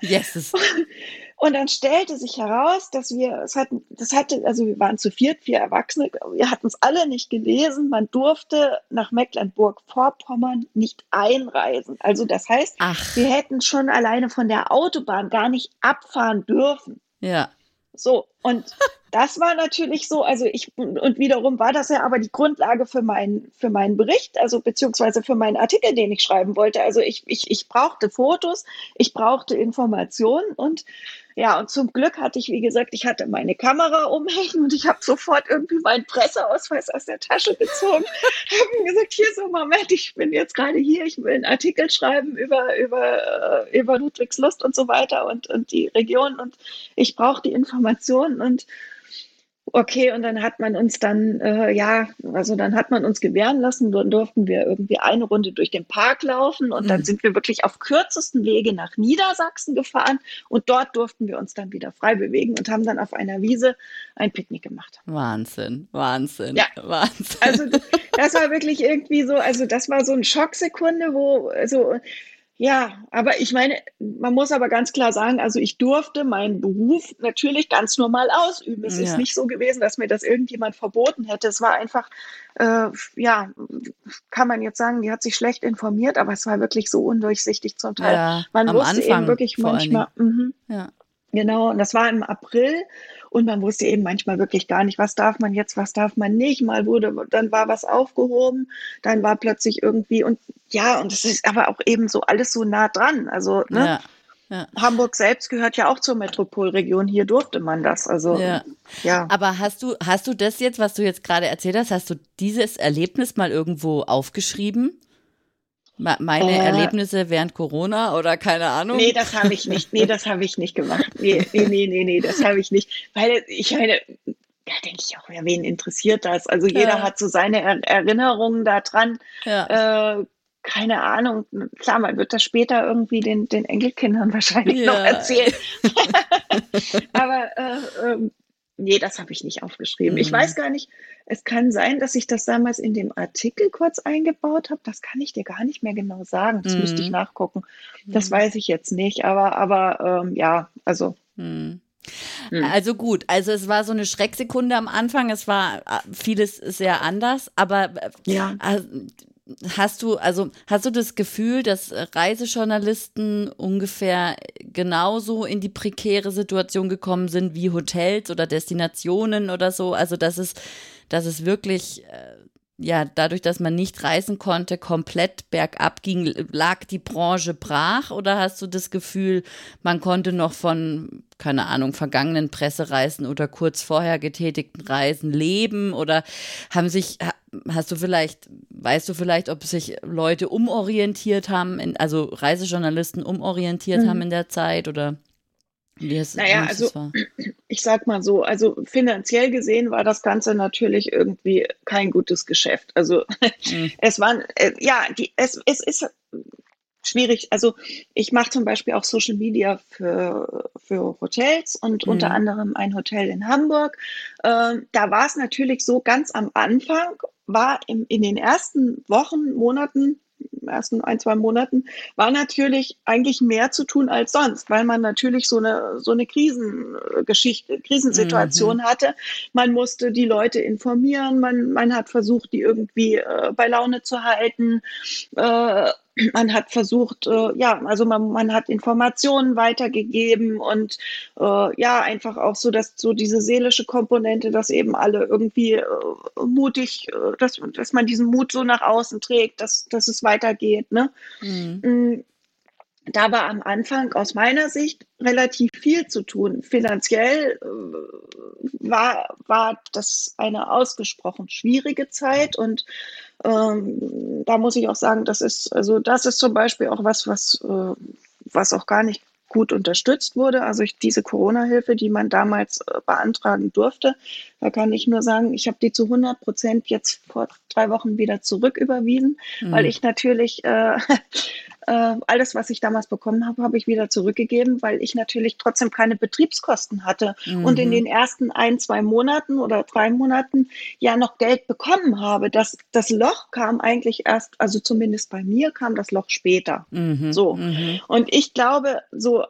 Yes. Und dann stellte sich heraus, dass wir, es hatten, das hatte, also wir waren zu viert, vier Erwachsene, wir hatten es alle nicht gelesen. Man durfte nach Mecklenburg-Vorpommern nicht einreisen. Also das heißt, Ach. wir hätten schon alleine von der Autobahn gar nicht abfahren dürfen. Ja. So, und das war natürlich so, also ich, und wiederum war das ja aber die Grundlage für meinen, für meinen Bericht, also beziehungsweise für meinen Artikel, den ich schreiben wollte. Also ich, ich, ich brauchte Fotos, ich brauchte Informationen und ja, und zum Glück hatte ich, wie gesagt, ich hatte meine Kamera umhängen und ich habe sofort irgendwie meinen Presseausweis aus der Tasche gezogen, habe gesagt, hier so, Moment, ich bin jetzt gerade hier, ich will einen Artikel schreiben über, über, äh, über Ludwigslust und so weiter und, und die Region und ich brauche die Informationen und Okay, und dann hat man uns dann, äh, ja, also dann hat man uns gewähren lassen, dann durften wir irgendwie eine Runde durch den Park laufen und mhm. dann sind wir wirklich auf kürzesten Wege nach Niedersachsen gefahren und dort durften wir uns dann wieder frei bewegen und haben dann auf einer Wiese ein Picknick gemacht. Wahnsinn, Wahnsinn, ja. Wahnsinn. Also das war wirklich irgendwie so, also das war so eine Schocksekunde, wo, also ja, aber ich meine, man muss aber ganz klar sagen, also ich durfte meinen Beruf natürlich ganz normal ausüben. Es ja. ist nicht so gewesen, dass mir das irgendjemand verboten hätte. Es war einfach, äh, ja, kann man jetzt sagen, die hat sich schlecht informiert, aber es war wirklich so undurchsichtig zum Teil. Ja, man wusste Anfang eben wirklich manchmal, mh, ja. Genau, und das war im April und man wusste eben manchmal wirklich gar nicht, was darf man jetzt, was darf man nicht. Mal wurde, dann war was aufgehoben, dann war plötzlich irgendwie und ja, und es ist aber auch eben so alles so nah dran. Also, ne? Ja. Ja. Hamburg selbst gehört ja auch zur Metropolregion. Hier durfte man das. Also ja. ja. Aber hast du hast du das jetzt, was du jetzt gerade erzählt hast, hast du dieses Erlebnis mal irgendwo aufgeschrieben? Meine äh, Erlebnisse während Corona oder keine Ahnung? Nee, das habe ich nicht. Nee, das habe ich nicht gemacht. Nee, nee, nee, nee, nee das habe ich nicht. Weil ich meine, ja, denke ich auch, ja, wen interessiert das? Also jeder ja. hat so seine er Erinnerungen daran. Ja. Äh, keine Ahnung, klar, man wird das später irgendwie den, den Enkelkindern wahrscheinlich ja. noch erzählen. Aber äh, äh, nee, das habe ich nicht aufgeschrieben. Mhm. Ich weiß gar nicht, es kann sein, dass ich das damals in dem Artikel kurz eingebaut habe. Das kann ich dir gar nicht mehr genau sagen. Das mhm. müsste ich mhm. nachgucken. Das mhm. weiß ich jetzt nicht. Aber, aber ähm, ja, also. Mhm. mhm. Also gut, also es war so eine Schrecksekunde am Anfang, es war äh, vieles sehr anders, aber äh, ja. Hast du, also hast du das Gefühl, dass Reisejournalisten ungefähr genauso in die prekäre Situation gekommen sind wie Hotels oder Destinationen oder so? Also dass es dass es wirklich, äh, ja, dadurch, dass man nicht reisen konnte, komplett bergab ging, lag die Branche brach? Oder hast du das Gefühl, man konnte noch von, keine Ahnung, vergangenen Pressereisen oder kurz vorher getätigten Reisen leben? Oder haben sich, hast du vielleicht, weißt du vielleicht, ob sich Leute umorientiert haben, in, also Reisejournalisten umorientiert mhm. haben in der Zeit oder? Yes, naja, also ich sag mal so, also finanziell gesehen war das Ganze natürlich irgendwie kein gutes Geschäft. Also mhm. es waren, äh, ja, die, es, es ist schwierig. Also ich mache zum Beispiel auch Social Media für, für Hotels und mhm. unter anderem ein Hotel in Hamburg. Ähm, da war es natürlich so, ganz am Anfang war im, in den ersten Wochen, Monaten ersten ein, zwei Monaten, war natürlich eigentlich mehr zu tun als sonst, weil man natürlich so eine, so eine Krisengeschichte, Krisensituation mhm. hatte. Man musste die Leute informieren, man, man hat versucht, die irgendwie äh, bei Laune zu halten. Äh, man hat versucht, äh, ja, also man, man hat Informationen weitergegeben und äh, ja, einfach auch so, dass so diese seelische Komponente, dass eben alle irgendwie äh, mutig, äh, dass, dass man diesen Mut so nach außen trägt, dass, dass es weitergeht. Ne? Mhm. Mm, da war am Anfang aus meiner Sicht relativ viel zu tun. Finanziell äh, war, war das eine ausgesprochen schwierige Zeit und ähm, da muss ich auch sagen, das ist, also das ist zum Beispiel auch was, was, äh, was auch gar nicht gut unterstützt wurde. Also ich, diese Corona-Hilfe, die man damals äh, beantragen durfte, da kann ich nur sagen, ich habe die zu 100 Prozent jetzt vor drei Wochen wieder zurücküberwiesen, mhm. weil ich natürlich äh, äh, alles, was ich damals bekommen habe, habe ich wieder zurückgegeben, weil ich natürlich trotzdem keine Betriebskosten hatte mhm. und in den ersten ein, zwei Monaten oder drei Monaten ja noch Geld bekommen habe. Das, das Loch kam eigentlich erst, also zumindest bei mir kam das Loch später. Mhm. So. Mhm. Und ich glaube, so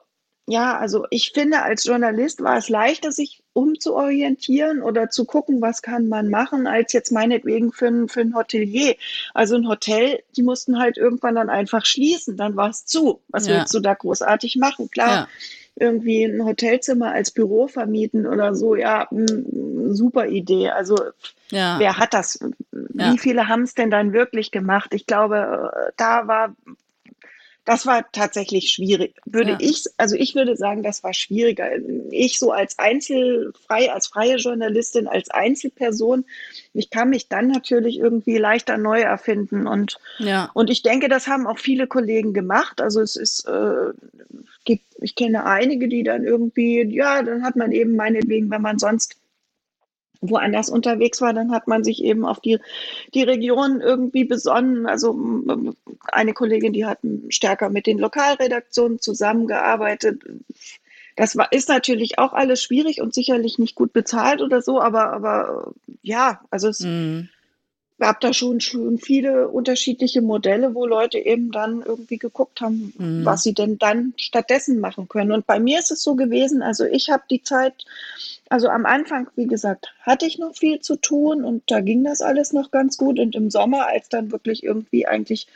ja, also ich finde, als Journalist war es leichter, sich umzuorientieren oder zu gucken, was kann man machen, als jetzt meinetwegen für ein, für ein Hotelier. Also ein Hotel, die mussten halt irgendwann dann einfach schließen, dann war es zu. Was ja. willst du da großartig machen? Klar, ja. irgendwie ein Hotelzimmer als Büro vermieten oder so, ja, super Idee. Also ja. wer hat das? Wie viele haben es denn dann wirklich gemacht? Ich glaube, da war das war tatsächlich schwierig. Würde ja. ich, also ich würde sagen, das war schwieriger. Ich so als Einzelfrei, als freie Journalistin, als Einzelperson, ich kann mich dann natürlich irgendwie leichter neu erfinden und, ja. und ich denke, das haben auch viele Kollegen gemacht. Also es ist, äh, gibt, ich kenne einige, die dann irgendwie, ja, dann hat man eben meinetwegen, wenn man sonst woanders unterwegs war, dann hat man sich eben auf die, die Region irgendwie besonnen. Also eine Kollegin, die hat stärker mit den Lokalredaktionen zusammengearbeitet. Das war, ist natürlich auch alles schwierig und sicherlich nicht gut bezahlt oder so, aber, aber ja, also es mhm. Gab da schon, schon viele unterschiedliche Modelle, wo Leute eben dann irgendwie geguckt haben, mhm. was sie denn dann stattdessen machen können. Und bei mir ist es so gewesen, also ich habe die Zeit also am Anfang, wie gesagt, hatte ich noch viel zu tun und da ging das alles noch ganz gut. Und im Sommer, als dann wirklich irgendwie eigentlich,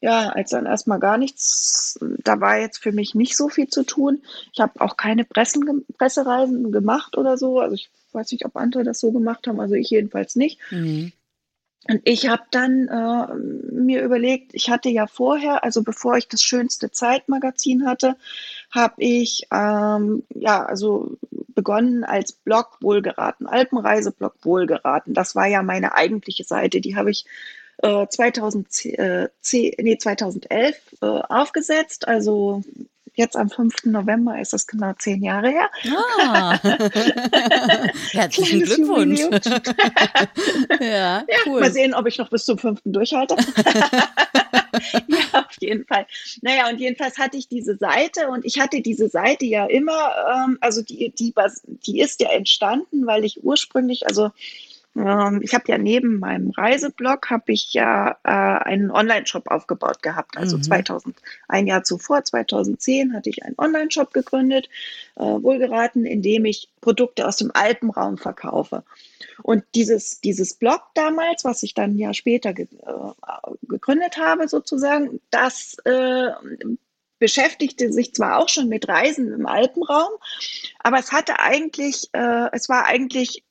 ja, als dann erstmal gar nichts, da war jetzt für mich nicht so viel zu tun. Ich habe auch keine Pressen, Pressereisen gemacht oder so. Also ich weiß nicht, ob andere das so gemacht haben, also ich jedenfalls nicht. Mhm. Und ich habe dann äh, mir überlegt, ich hatte ja vorher, also bevor ich das schönste Zeitmagazin hatte, habe ich ähm, ja also begonnen als Blog Wohlgeraten, Alpenreiseblog Wohlgeraten. Das war ja meine eigentliche Seite, die habe ich äh, 2010, äh, nee, 2011 äh, aufgesetzt, also Jetzt am 5. November ist das genau zehn Jahre her. Ah. Herzlichen Glückwunsch. ja, ja cool. Mal sehen, ob ich noch bis zum 5. durchhalte. ja, auf jeden Fall. Naja, und jedenfalls hatte ich diese Seite und ich hatte diese Seite ja immer, ähm, also die, die, die ist ja entstanden, weil ich ursprünglich, also ich habe ja neben meinem Reiseblog habe ich ja äh, einen Online-Shop aufgebaut gehabt. Also mhm. 2000, ein Jahr zuvor, 2010, hatte ich einen Online-Shop gegründet, äh, wohlgeraten, in dem ich Produkte aus dem Alpenraum verkaufe. Und dieses, dieses Blog damals, was ich dann ja später ge äh, gegründet habe, sozusagen, das äh, beschäftigte sich zwar auch schon mit Reisen im Alpenraum, aber es hatte eigentlich, äh, es war eigentlich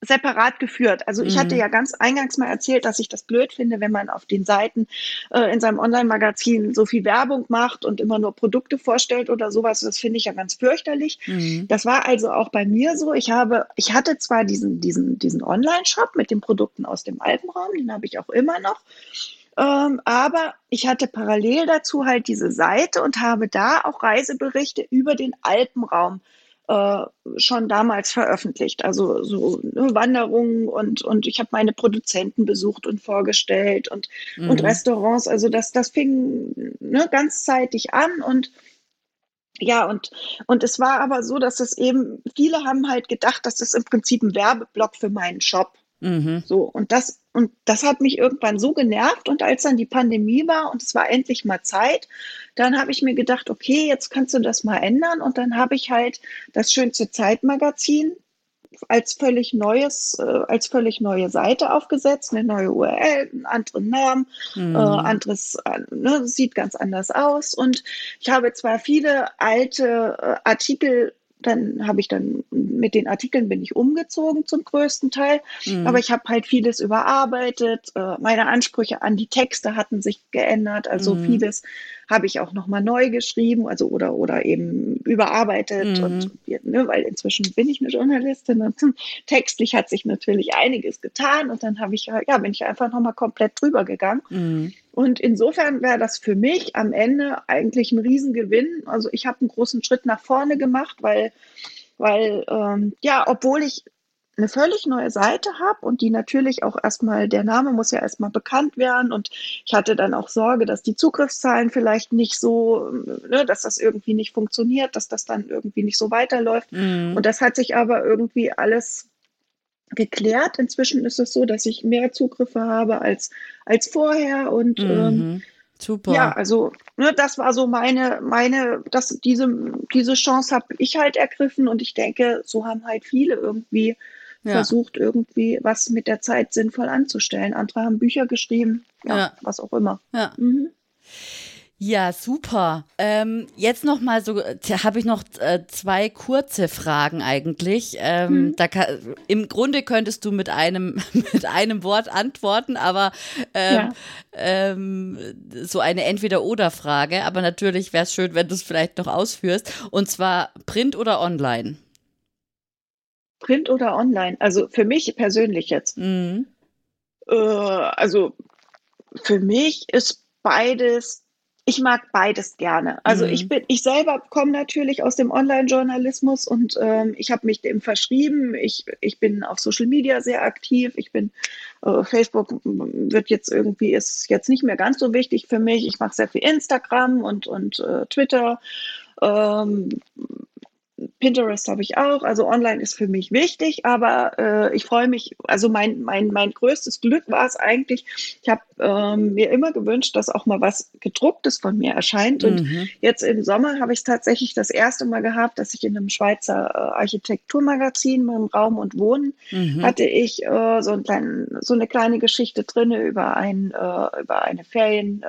separat geführt. Also ich mhm. hatte ja ganz eingangs mal erzählt, dass ich das blöd finde, wenn man auf den Seiten äh, in seinem Online-Magazin so viel Werbung macht und immer nur Produkte vorstellt oder sowas. Das finde ich ja ganz fürchterlich. Mhm. Das war also auch bei mir so. Ich habe, ich hatte zwar diesen, diesen, diesen Online-Shop mit den Produkten aus dem Alpenraum, den habe ich auch immer noch. Ähm, aber ich hatte parallel dazu halt diese Seite und habe da auch Reiseberichte über den Alpenraum äh, schon damals veröffentlicht. Also so ne, Wanderungen und, und ich habe meine Produzenten besucht und vorgestellt und, mhm. und Restaurants. Also das, das fing ne, ganz zeitig an und ja, und, und es war aber so, dass es eben, viele haben halt gedacht, dass das im Prinzip ein Werbeblock für meinen Shop Mhm. So, und das, und das hat mich irgendwann so genervt. Und als dann die Pandemie war und es war endlich mal Zeit, dann habe ich mir gedacht, okay, jetzt kannst du das mal ändern. Und dann habe ich halt das schönste Zeitmagazin als völlig neues, äh, als völlig neue Seite aufgesetzt, eine neue URL, einen anderen Namen, mhm. äh, anderes, äh, ne, sieht ganz anders aus. Und ich habe zwar viele alte äh, Artikel dann habe ich dann mit den Artikeln bin ich umgezogen zum größten Teil, mhm. aber ich habe halt vieles überarbeitet. Äh, meine Ansprüche an die Texte hatten sich geändert, also mhm. vieles habe ich auch noch mal neu geschrieben, also oder oder eben überarbeitet mhm. und ne, weil inzwischen bin ich eine Journalistin und textlich hat sich natürlich einiges getan und dann habe ich ja bin ich einfach noch mal komplett drüber gegangen. Und insofern wäre das für mich am Ende eigentlich ein Riesengewinn. Also ich habe einen großen Schritt nach vorne gemacht, weil, weil ähm, ja, obwohl ich eine völlig neue Seite habe und die natürlich auch erstmal, der Name muss ja erstmal bekannt werden und ich hatte dann auch Sorge, dass die Zugriffszahlen vielleicht nicht so, ne, dass das irgendwie nicht funktioniert, dass das dann irgendwie nicht so weiterläuft. Mhm. Und das hat sich aber irgendwie alles geklärt. Inzwischen ist es so, dass ich mehr Zugriffe habe als, als vorher und mhm. ähm, Super. Ja, also ne, das war so meine, meine, das, diese, diese Chance habe ich halt ergriffen und ich denke, so haben halt viele irgendwie ja. versucht, irgendwie was mit der Zeit sinnvoll anzustellen. Andere haben Bücher geschrieben, ja, ja. was auch immer. Ja. Mhm. Ja, super. Ähm, jetzt noch mal so, habe ich noch äh, zwei kurze Fragen eigentlich. Ähm, hm. da kann, Im Grunde könntest du mit einem mit einem Wort antworten, aber ähm, ja. ähm, so eine Entweder-oder-Frage. Aber natürlich wäre es schön, wenn du es vielleicht noch ausführst. Und zwar Print oder Online? Print oder Online? Also für mich persönlich jetzt. Mhm. Äh, also für mich ist beides ich mag beides gerne. Also mhm. ich bin, ich selber komme natürlich aus dem Online-Journalismus und ähm, ich habe mich dem verschrieben. Ich, ich bin auf Social Media sehr aktiv. Ich bin äh, Facebook wird jetzt irgendwie ist jetzt nicht mehr ganz so wichtig für mich. Ich mache sehr viel Instagram und und äh, Twitter. Ähm, Pinterest habe ich auch. Also online ist für mich wichtig, aber äh, ich freue mich, also mein, mein, mein größtes Glück war es eigentlich, ich habe ähm, mir immer gewünscht, dass auch mal was gedrucktes von mir erscheint. Und mhm. jetzt im Sommer habe ich es tatsächlich das erste Mal gehabt, dass ich in einem Schweizer äh, Architekturmagazin mit Raum und Wohnen mhm. hatte ich äh, so, einen kleinen, so eine kleine Geschichte drin über, ein, äh, über eine Ferien.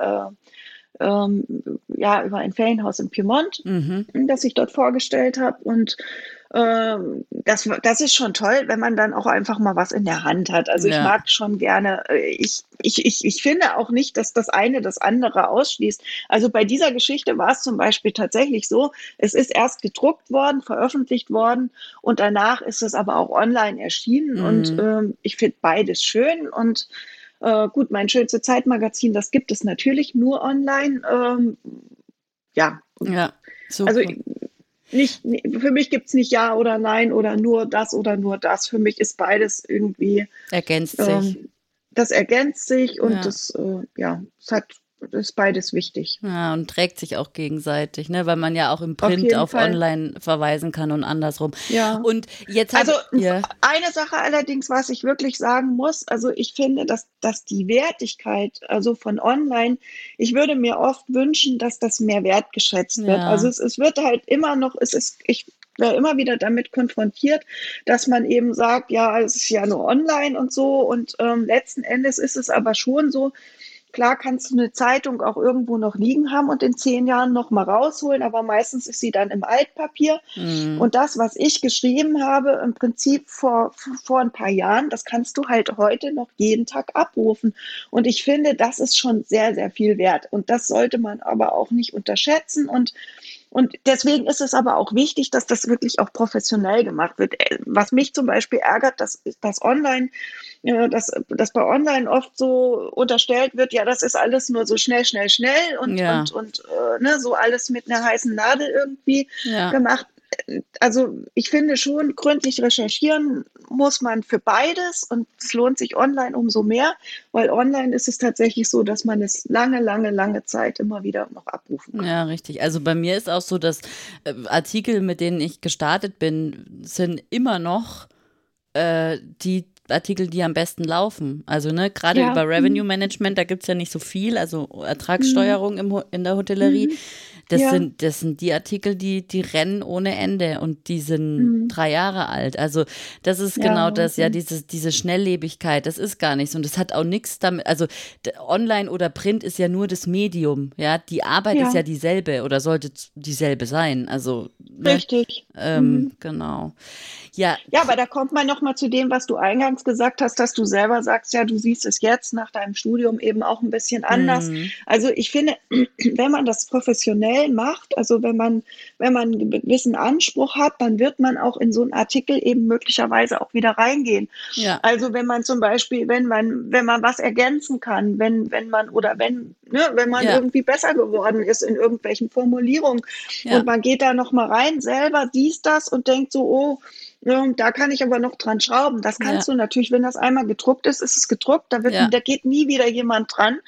Äh, ähm, ja, über ein Ferienhaus in Piemont, mhm. das ich dort vorgestellt habe. Und ähm, das, das ist schon toll, wenn man dann auch einfach mal was in der Hand hat. Also ja. ich mag schon gerne, äh, ich, ich, ich, ich finde auch nicht, dass das eine das andere ausschließt. Also bei dieser Geschichte war es zum Beispiel tatsächlich so, es ist erst gedruckt worden, veröffentlicht worden und danach ist es aber auch online erschienen. Mhm. Und ähm, ich finde beides schön und äh, gut, mein schönste Zeitmagazin, das gibt es natürlich nur online. Ähm, ja. Ja. Super. Also nicht, für mich gibt es nicht Ja oder Nein oder nur das oder nur das. Für mich ist beides irgendwie. Ergänzt ähm, sich. Das ergänzt sich und ja. das, äh, ja, es hat ist beides wichtig. Ja, und trägt sich auch gegenseitig, ne? weil man ja auch im Print auf, auf Online verweisen kann und andersrum. Ja. Und jetzt also ja. eine Sache allerdings, was ich wirklich sagen muss, also ich finde, dass, dass die Wertigkeit, also von Online, ich würde mir oft wünschen, dass das mehr wertgeschätzt wird. Ja. Also es, es wird halt immer noch, es ist, ich wäre immer wieder damit konfrontiert, dass man eben sagt, ja, es ist ja nur online und so. Und ähm, letzten Endes ist es aber schon so, Klar kannst du eine Zeitung auch irgendwo noch liegen haben und in zehn Jahren noch mal rausholen, aber meistens ist sie dann im Altpapier. Mhm. Und das, was ich geschrieben habe, im Prinzip vor, vor ein paar Jahren, das kannst du halt heute noch jeden Tag abrufen. Und ich finde, das ist schon sehr, sehr viel wert. Und das sollte man aber auch nicht unterschätzen. Und und deswegen ist es aber auch wichtig, dass das wirklich auch professionell gemacht wird. Äh, was mich zum Beispiel ärgert, dass das online, dass, dass bei online oft so unterstellt wird, ja, das ist alles nur so schnell, schnell, schnell und, ja. und, und äh, ne, so alles mit einer heißen Nadel irgendwie ja. gemacht also ich finde schon, gründlich recherchieren muss man für beides und es lohnt sich online umso mehr, weil online ist es tatsächlich so, dass man es lange, lange, lange Zeit immer wieder noch abrufen kann. Ja, richtig. Also bei mir ist auch so, dass äh, Artikel, mit denen ich gestartet bin, sind immer noch äh, die Artikel, die am besten laufen. Also, ne, gerade ja. über Revenue Management, da gibt es ja nicht so viel, also Ertragssteuerung mhm. im, in der Hotellerie. Mhm. Das, ja. sind, das sind die Artikel, die, die rennen ohne Ende und die sind mhm. drei Jahre alt. Also das ist ja, genau das, ja, diese, diese Schnelllebigkeit, das ist gar nichts. Und das hat auch nichts damit, also online oder Print ist ja nur das Medium, ja. Die Arbeit ja. ist ja dieselbe oder sollte dieselbe sein. Also ne? Richtig. Ähm, mhm. Genau. Ja. Ja, aber da kommt man nochmal zu dem, was du eingangs gesagt hast, dass du selber sagst, ja, du siehst es jetzt nach deinem Studium eben auch ein bisschen anders. Mhm. Also ich finde, wenn man das professionell macht, also wenn man, wenn man einen gewissen Anspruch hat, dann wird man auch in so einen Artikel eben möglicherweise auch wieder reingehen. Ja. Also wenn man zum Beispiel, wenn man, wenn man was ergänzen kann, wenn, wenn man oder wenn, ne, wenn man ja. irgendwie besser geworden ist in irgendwelchen Formulierungen ja. und man geht da nochmal rein, selber siehst das und denkt so, oh, da kann ich aber noch dran schrauben. Das kannst ja. du natürlich, wenn das einmal gedruckt ist, ist es gedruckt. Da, wird, ja. da geht nie wieder jemand dran.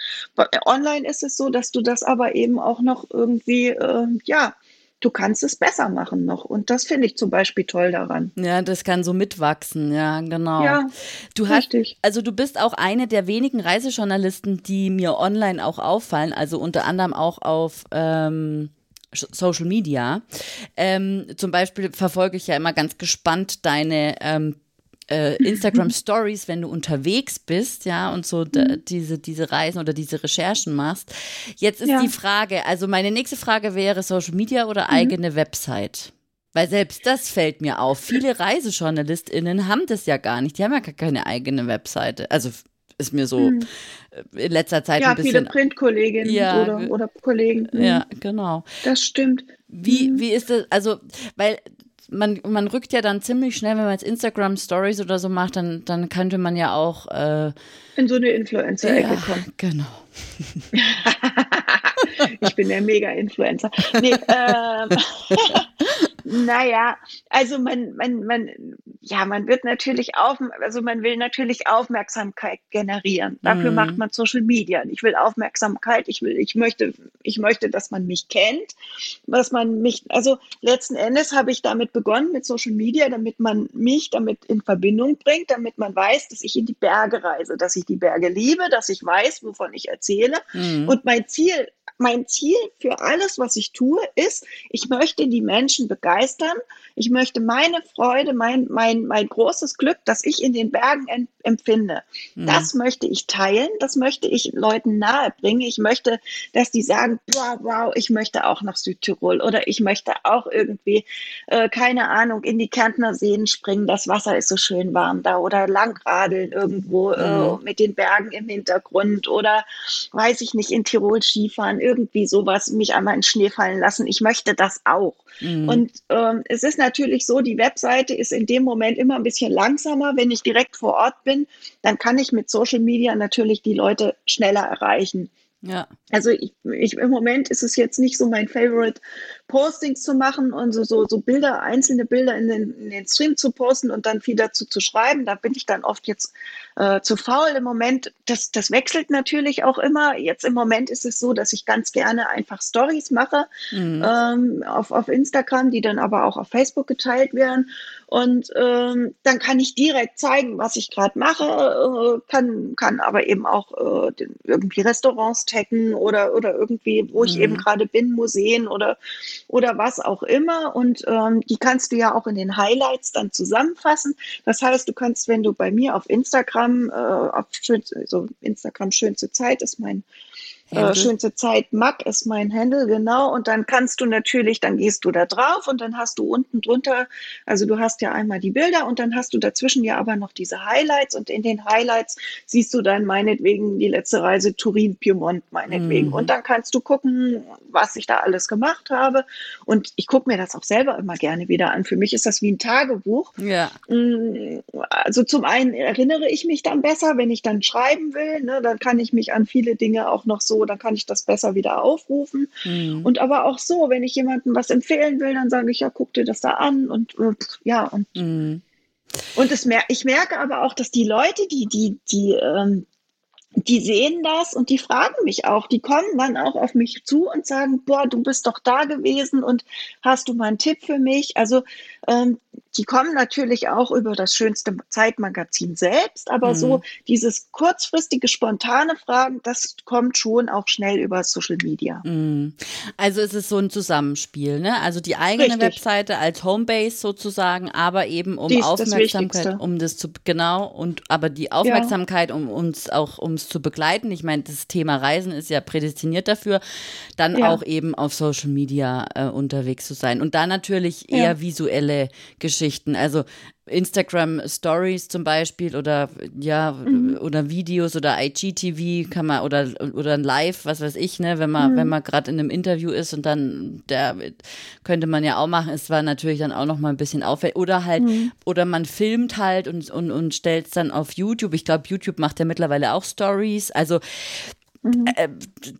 Online ist es so, dass du das aber eben auch noch irgendwie, äh, ja, du kannst es besser machen noch. Und das finde ich zum Beispiel toll daran. Ja, das kann so mitwachsen, ja, genau. Ja, du richtig. Hast, also du bist auch eine der wenigen Reisejournalisten, die mir online auch auffallen, also unter anderem auch auf ähm, Social Media. Ähm, zum Beispiel verfolge ich ja immer ganz gespannt deine ähm, äh, Instagram Stories, wenn du unterwegs bist, ja, und so mhm. diese, diese Reisen oder diese Recherchen machst. Jetzt ist ja. die Frage, also meine nächste Frage wäre Social Media oder mhm. eigene Website? Weil selbst das fällt mir auf. Viele ReisejournalistInnen haben das ja gar nicht. Die haben ja gar keine eigene Webseite. Also ist mir so hm. in letzter Zeit ja, ein bisschen. Ja, viele Printkolleginnen ja, oder, oder Kollegen. Hm. Ja, genau. Das stimmt. Wie, hm. wie ist das, also, weil man, man rückt ja dann ziemlich schnell, wenn man jetzt Instagram Stories oder so macht, dann, dann könnte man ja auch äh, in so eine Influencer-Ecke ja, kommen. Genau. ich bin der Mega-Influencer. Nee, ähm, naja, also man, man, man, ja, man wird natürlich auf, also man will natürlich Aufmerksamkeit generieren. Dafür mhm. macht man Social Media. Ich will Aufmerksamkeit. Ich will, ich möchte, ich möchte, dass man mich kennt, dass man mich, also letzten Endes habe ich damit begonnen mit Social Media, damit man mich damit in Verbindung bringt, damit man weiß, dass ich in die Berge reise, dass ich die Berge liebe, dass ich weiß, wovon ich erzähle. Mhm. Und mein Ziel mein Ziel für alles, was ich tue, ist, ich möchte die Menschen begeistern. Ich möchte meine Freude, mein, mein, mein großes Glück, das ich in den Bergen empfinde, mhm. das möchte ich teilen. Das möchte ich Leuten nahebringen. Ich möchte, dass die sagen, wow, wow, ich möchte auch nach Südtirol oder ich möchte auch irgendwie, äh, keine Ahnung, in die Kärntner Seen springen. Das Wasser ist so schön warm da oder langradeln irgendwo äh, mhm. äh, mit den Bergen im Hintergrund oder weiß ich nicht, in Tirol Skifahren irgendwie sowas, mich einmal in Schnee fallen lassen. Ich möchte das auch. Mhm. Und ähm, es ist natürlich so, die Webseite ist in dem Moment immer ein bisschen langsamer. Wenn ich direkt vor Ort bin, dann kann ich mit Social Media natürlich die Leute schneller erreichen. Ja. Also ich, ich, im Moment ist es jetzt nicht so mein Favorite, Postings zu machen und so, so, so Bilder, einzelne Bilder in den, in den Stream zu posten und dann viel dazu zu schreiben. Da bin ich dann oft jetzt äh, zu faul im Moment. Das, das wechselt natürlich auch immer. Jetzt im Moment ist es so, dass ich ganz gerne einfach Stories mache mhm. ähm, auf, auf Instagram, die dann aber auch auf Facebook geteilt werden. Und ähm, dann kann ich direkt zeigen, was ich gerade mache, äh, kann, kann aber eben auch äh, irgendwie Restaurants taggen oder, oder irgendwie, wo ich mhm. eben gerade bin, Museen oder, oder was auch immer. Und ähm, die kannst du ja auch in den Highlights dann zusammenfassen. Das heißt, du kannst, wenn du bei mir auf Instagram, äh, auf schön, also Instagram schönste Zeit ist mein äh, schönste Zeit Mac ist mein Handle, genau. Und dann kannst du natürlich, dann gehst du da drauf und dann hast du unten drunter, also du hast ja einmal die Bilder und dann hast du dazwischen ja aber noch diese Highlights und in den Highlights siehst du dann meinetwegen die letzte Reise Turin-Piemont meinetwegen. Mhm. Und dann kannst du gucken, was ich da alles gemacht habe. Und ich gucke mir das auch selber immer gerne wieder an. Für mich ist das wie ein Tagebuch. Ja. Mm, also zum einen erinnere ich mich dann besser, wenn ich dann schreiben will, ne, dann kann ich mich an viele Dinge auch noch so dann kann ich das besser wieder aufrufen. Mhm. Und aber auch so, wenn ich jemandem was empfehlen will, dann sage ich, ja, guck dir das da an und äh, ja, und mhm. Und es mer ich merke aber auch, dass die Leute, die, die, die, ähm, die sehen das und die fragen mich auch. Die kommen dann auch auf mich zu und sagen, boah, du bist doch da gewesen und hast du mal einen Tipp für mich? Also ähm, die kommen natürlich auch über das schönste Zeitmagazin selbst, aber mhm. so dieses kurzfristige, spontane Fragen, das kommt schon auch schnell über Social Media. Mhm. Also es ist so ein Zusammenspiel, ne? Also die eigene Richtig. Webseite als Homebase sozusagen, aber eben um Dies, Aufmerksamkeit, das um das zu genau und aber die Aufmerksamkeit, ja. um uns auch ums zu begleiten. Ich meine, das Thema Reisen ist ja prädestiniert dafür, dann ja. auch eben auf Social Media äh, unterwegs zu sein und da natürlich eher ja. visuelle Geschichten. Also Instagram Stories zum Beispiel oder ja mhm. oder Videos oder IGTV kann man oder oder ein Live, was weiß ich, ne, wenn man mhm. wenn man gerade in einem Interview ist und dann der könnte man ja auch machen. Es war natürlich dann auch noch mal ein bisschen auffällig oder halt mhm. oder man filmt halt und und und stellt es dann auf YouTube. Ich glaube, YouTube macht ja mittlerweile auch Stories. Also Mhm. Äh,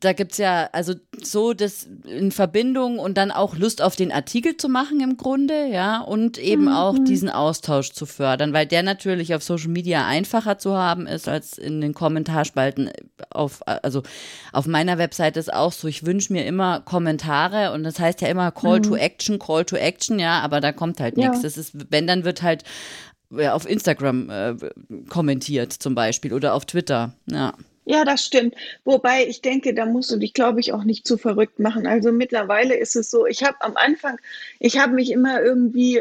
da gibt es ja also so das in Verbindung und dann auch Lust auf den Artikel zu machen im Grunde, ja, und eben mhm. auch diesen Austausch zu fördern, weil der natürlich auf Social Media einfacher zu haben ist als in den Kommentarspalten auf, also auf meiner Webseite ist auch so, ich wünsche mir immer Kommentare und das heißt ja immer Call mhm. to Action, Call to Action, ja, aber da kommt halt nichts. Das ist, wenn, dann wird halt ja, auf Instagram äh, kommentiert zum Beispiel oder auf Twitter, ja. Ja, das stimmt. Wobei ich denke, da musst du dich, glaube ich, auch nicht zu verrückt machen. Also mittlerweile ist es so, ich habe am Anfang, ich habe mich immer irgendwie,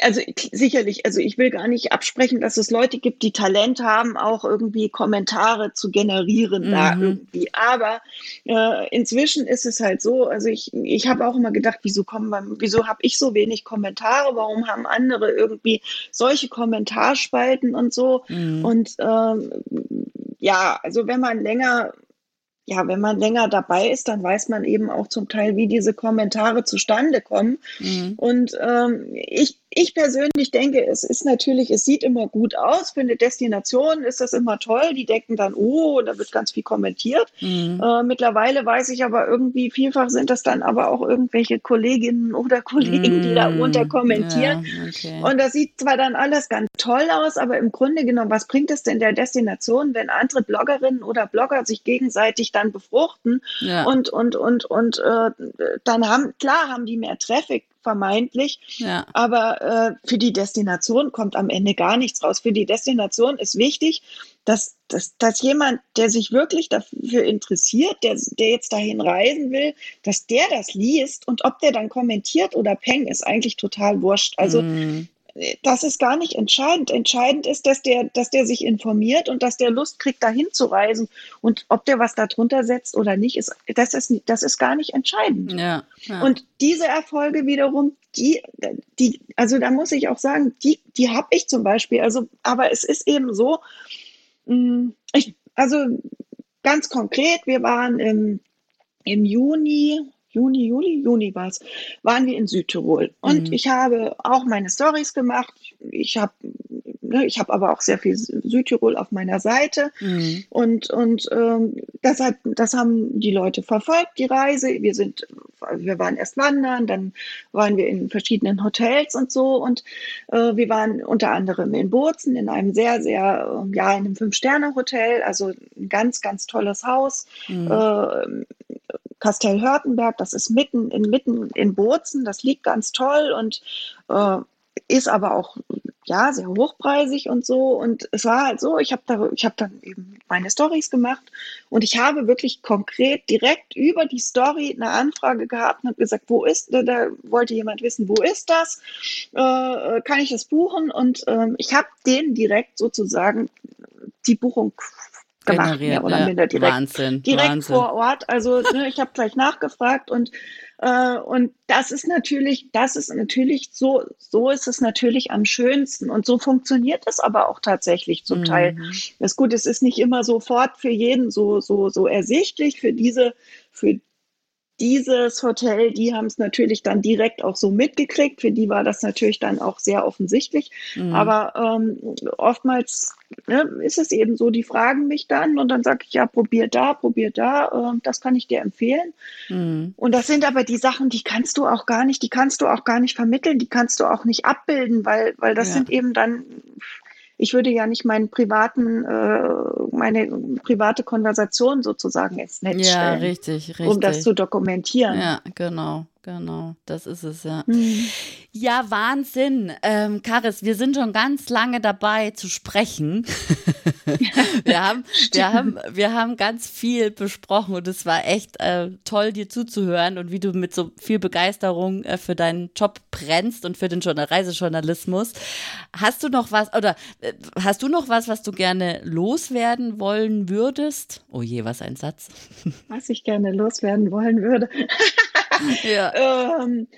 also sicherlich, also ich will gar nicht absprechen, dass es Leute gibt, die Talent haben, auch irgendwie Kommentare zu generieren mhm. da irgendwie. Aber äh, inzwischen ist es halt so, also ich, ich habe auch immer gedacht, wieso kommen, wieso habe ich so wenig Kommentare? Warum haben andere irgendwie solche Kommentarspalten und so? Mhm. Und ähm, ja, also wenn man länger ja, wenn man länger dabei ist, dann weiß man eben auch zum Teil, wie diese Kommentare zustande kommen. Mhm. Und ähm, ich, ich persönlich denke, es ist natürlich, es sieht immer gut aus. Für eine Destination ist das immer toll. Die denken dann, oh, da wird ganz viel kommentiert. Mhm. Äh, mittlerweile weiß ich aber irgendwie, vielfach sind das dann aber auch irgendwelche Kolleginnen oder Kollegen, mhm. die da unter kommentieren. Ja, okay. Und das sieht zwar dann alles ganz toll aus, aber im Grunde genommen, was bringt es denn der Destination, wenn andere Bloggerinnen oder Blogger sich gegenseitig dann befruchten ja. und, und, und, und äh, dann haben, klar haben die mehr Traffic, vermeintlich. Ja. Aber äh, für die Destination kommt am Ende gar nichts raus. Für die Destination ist wichtig, dass, dass, dass jemand, der sich wirklich dafür interessiert, der, der jetzt dahin reisen will, dass der das liest und ob der dann kommentiert oder peng, ist eigentlich total wurscht. Also mm das ist gar nicht entscheidend. Entscheidend ist, dass der, dass der sich informiert und dass der Lust kriegt, dahin zu reisen. Und ob der was darunter setzt oder nicht, ist, das ist, das ist gar nicht entscheidend. Ja, ja. Und diese Erfolge wiederum, die, die, also da muss ich auch sagen, die, die habe ich zum Beispiel. Also, aber es ist eben so, mm, ich, also ganz konkret, wir waren im, im Juni Juni, Juli, Juni war es, waren wir in Südtirol. Und mhm. ich habe auch meine Stories gemacht. Ich habe ne, ich habe aber auch sehr viel Südtirol auf meiner Seite. Mhm. Und, und ähm, das, hat, das haben die Leute verfolgt, die Reise. Wir sind, wir waren erst wandern, dann waren wir in verschiedenen Hotels und so. Und äh, wir waren unter anderem in Bozen in einem sehr, sehr, ja, in einem Fünf-Sterne-Hotel, also ein ganz, ganz tolles Haus. Mhm. Äh, Kastell Hörtenberg, das ist mitten in, mitten in Bozen, das liegt ganz toll und äh, ist aber auch ja sehr hochpreisig und so. Und es war halt so, ich habe da, ich habe dann eben meine Stories gemacht und ich habe wirklich konkret direkt über die Story eine Anfrage gehabt und habe gesagt, wo ist, da, da wollte jemand wissen, wo ist das? Äh, kann ich das buchen? Und ähm, ich habe den direkt sozusagen die Buchung gemacht, mehr oder ja. minder direkt, Wahnsinn, direkt Wahnsinn. vor Ort. Also ne, ich habe gleich nachgefragt und und das ist natürlich, das ist natürlich so, so ist es natürlich am schönsten und so funktioniert es aber auch tatsächlich zum mhm. Teil. Das ist gut, es ist nicht immer sofort für jeden so so so ersichtlich für diese für dieses Hotel, die haben es natürlich dann direkt auch so mitgekriegt. Für die war das natürlich dann auch sehr offensichtlich. Mhm. Aber ähm, oftmals ne, ist es eben so, die fragen mich dann und dann sage ich, ja, probier da, probier da, äh, das kann ich dir empfehlen. Mhm. Und das sind aber die Sachen, die kannst du auch gar nicht, die kannst du auch gar nicht vermitteln, die kannst du auch nicht abbilden, weil, weil das ja. sind eben dann ich würde ja nicht meinen privaten, äh, meine private Konversation sozusagen ins Netz ja, stellen. Ja, richtig, richtig. Um das zu dokumentieren. Ja, genau genau, das ist es ja. Mhm. Ja, Wahnsinn. Ähm, Karis, wir sind schon ganz lange dabei zu sprechen. wir, haben, wir, haben, wir haben ganz viel besprochen und es war echt äh, toll, dir zuzuhören und wie du mit so viel Begeisterung äh, für deinen Job brennst und für den Reisejournalismus. Hast du noch was oder äh, hast du noch was, was du gerne loswerden wollen würdest? Oh je, was ein Satz. Was ich gerne loswerden wollen würde. ja. ähm,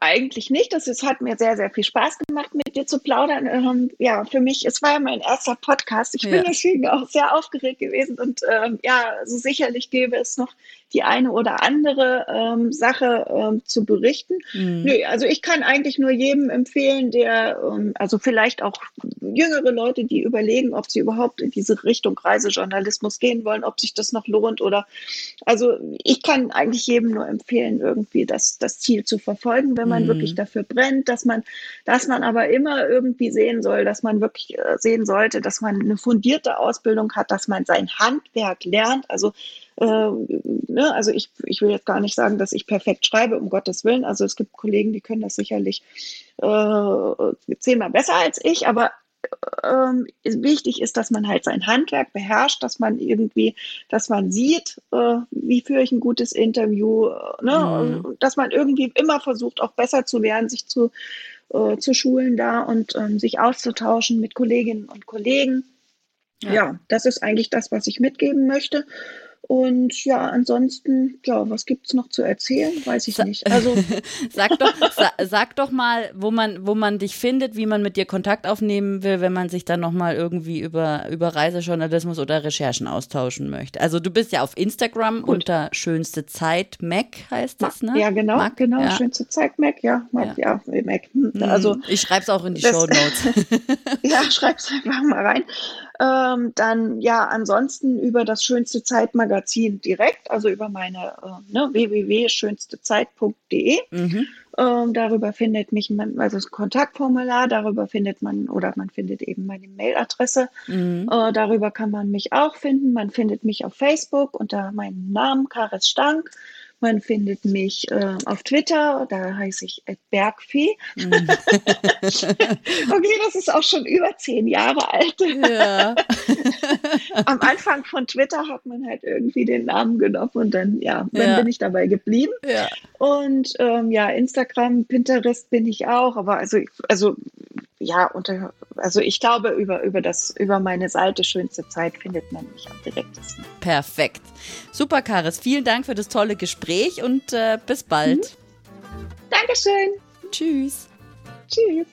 eigentlich nicht. Das ist, hat mir sehr, sehr viel Spaß gemacht, mit dir zu plaudern. Ähm, ja, für mich, es war ja mein erster Podcast. Ich ja. bin deswegen auch sehr aufgeregt gewesen und ähm, ja, so sicherlich gäbe es noch die eine oder andere ähm, Sache ähm, zu berichten. Mhm. Nö, also ich kann eigentlich nur jedem empfehlen, der, ähm, also vielleicht auch jüngere Leute, die überlegen, ob sie überhaupt in diese Richtung Reisejournalismus gehen wollen, ob sich das noch lohnt oder, also ich kann eigentlich jedem nur empfehlen, irgendwie das, das Ziel zu verfolgen, wenn man mhm. wirklich dafür brennt, dass man, dass man aber immer irgendwie sehen soll, dass man wirklich äh, sehen sollte, dass man eine fundierte Ausbildung hat, dass man sein Handwerk lernt, also äh, ne, also ich, ich will jetzt gar nicht sagen, dass ich perfekt schreibe, um Gottes Willen. Also es gibt Kollegen, die können das sicherlich äh, zehnmal besser als ich, aber ähm, wichtig ist, dass man halt sein Handwerk beherrscht, dass man irgendwie, dass man sieht, äh, wie führe ich ein gutes Interview, äh, ne? Mhm. dass man irgendwie immer versucht, auch besser zu werden, sich zu, äh, zu schulen da und ähm, sich auszutauschen mit Kolleginnen und Kollegen. Ja. ja, das ist eigentlich das, was ich mitgeben möchte. Und ja, ansonsten, ja, was gibt es noch zu erzählen? Weiß ich Sa nicht. Also, sag, doch, sa sag doch mal, wo man, wo man dich findet, wie man mit dir Kontakt aufnehmen will, wenn man sich dann nochmal irgendwie über, über Reisejournalismus oder Recherchen austauschen möchte. Also du bist ja auf Instagram Gut. unter schönste Zeit Mac heißt das, ne? Ja, genau, Mac, genau, ja. schönste Zeit Mac, ja, Mac, ja, ja Mac. Hm, also, ich schreibe es auch in die Show Notes. ja, schreib's einfach mal rein. Ähm, dann ja, ansonsten über das Schönste Zeitmagazin direkt, also über meine äh, ne, www.schönstezeit.de. Mhm. Ähm, darüber findet mich man, also das Kontaktformular, darüber findet man oder man findet eben meine Mailadresse. Mhm. Äh, darüber kann man mich auch finden. Man findet mich auf Facebook unter meinem Namen Karis Stank. Man findet mich äh, auf Twitter, da heiße ich Bergfee. Mhm. okay, das ist auch schon über zehn Jahre alt. Ja. Am Anfang von Twitter hat man halt irgendwie den Namen genommen und dann, ja, dann ja. bin ich dabei geblieben. Ja. Und ähm, ja, Instagram, Pinterest bin ich auch, aber also, also ja, unter, also ich glaube, über, über, das, über meine Seite Schönste Zeit findet man mich am direktesten. Perfekt. Super, Karis. Vielen Dank für das tolle Gespräch und äh, bis bald. Mhm. Dankeschön. Tschüss. Tschüss.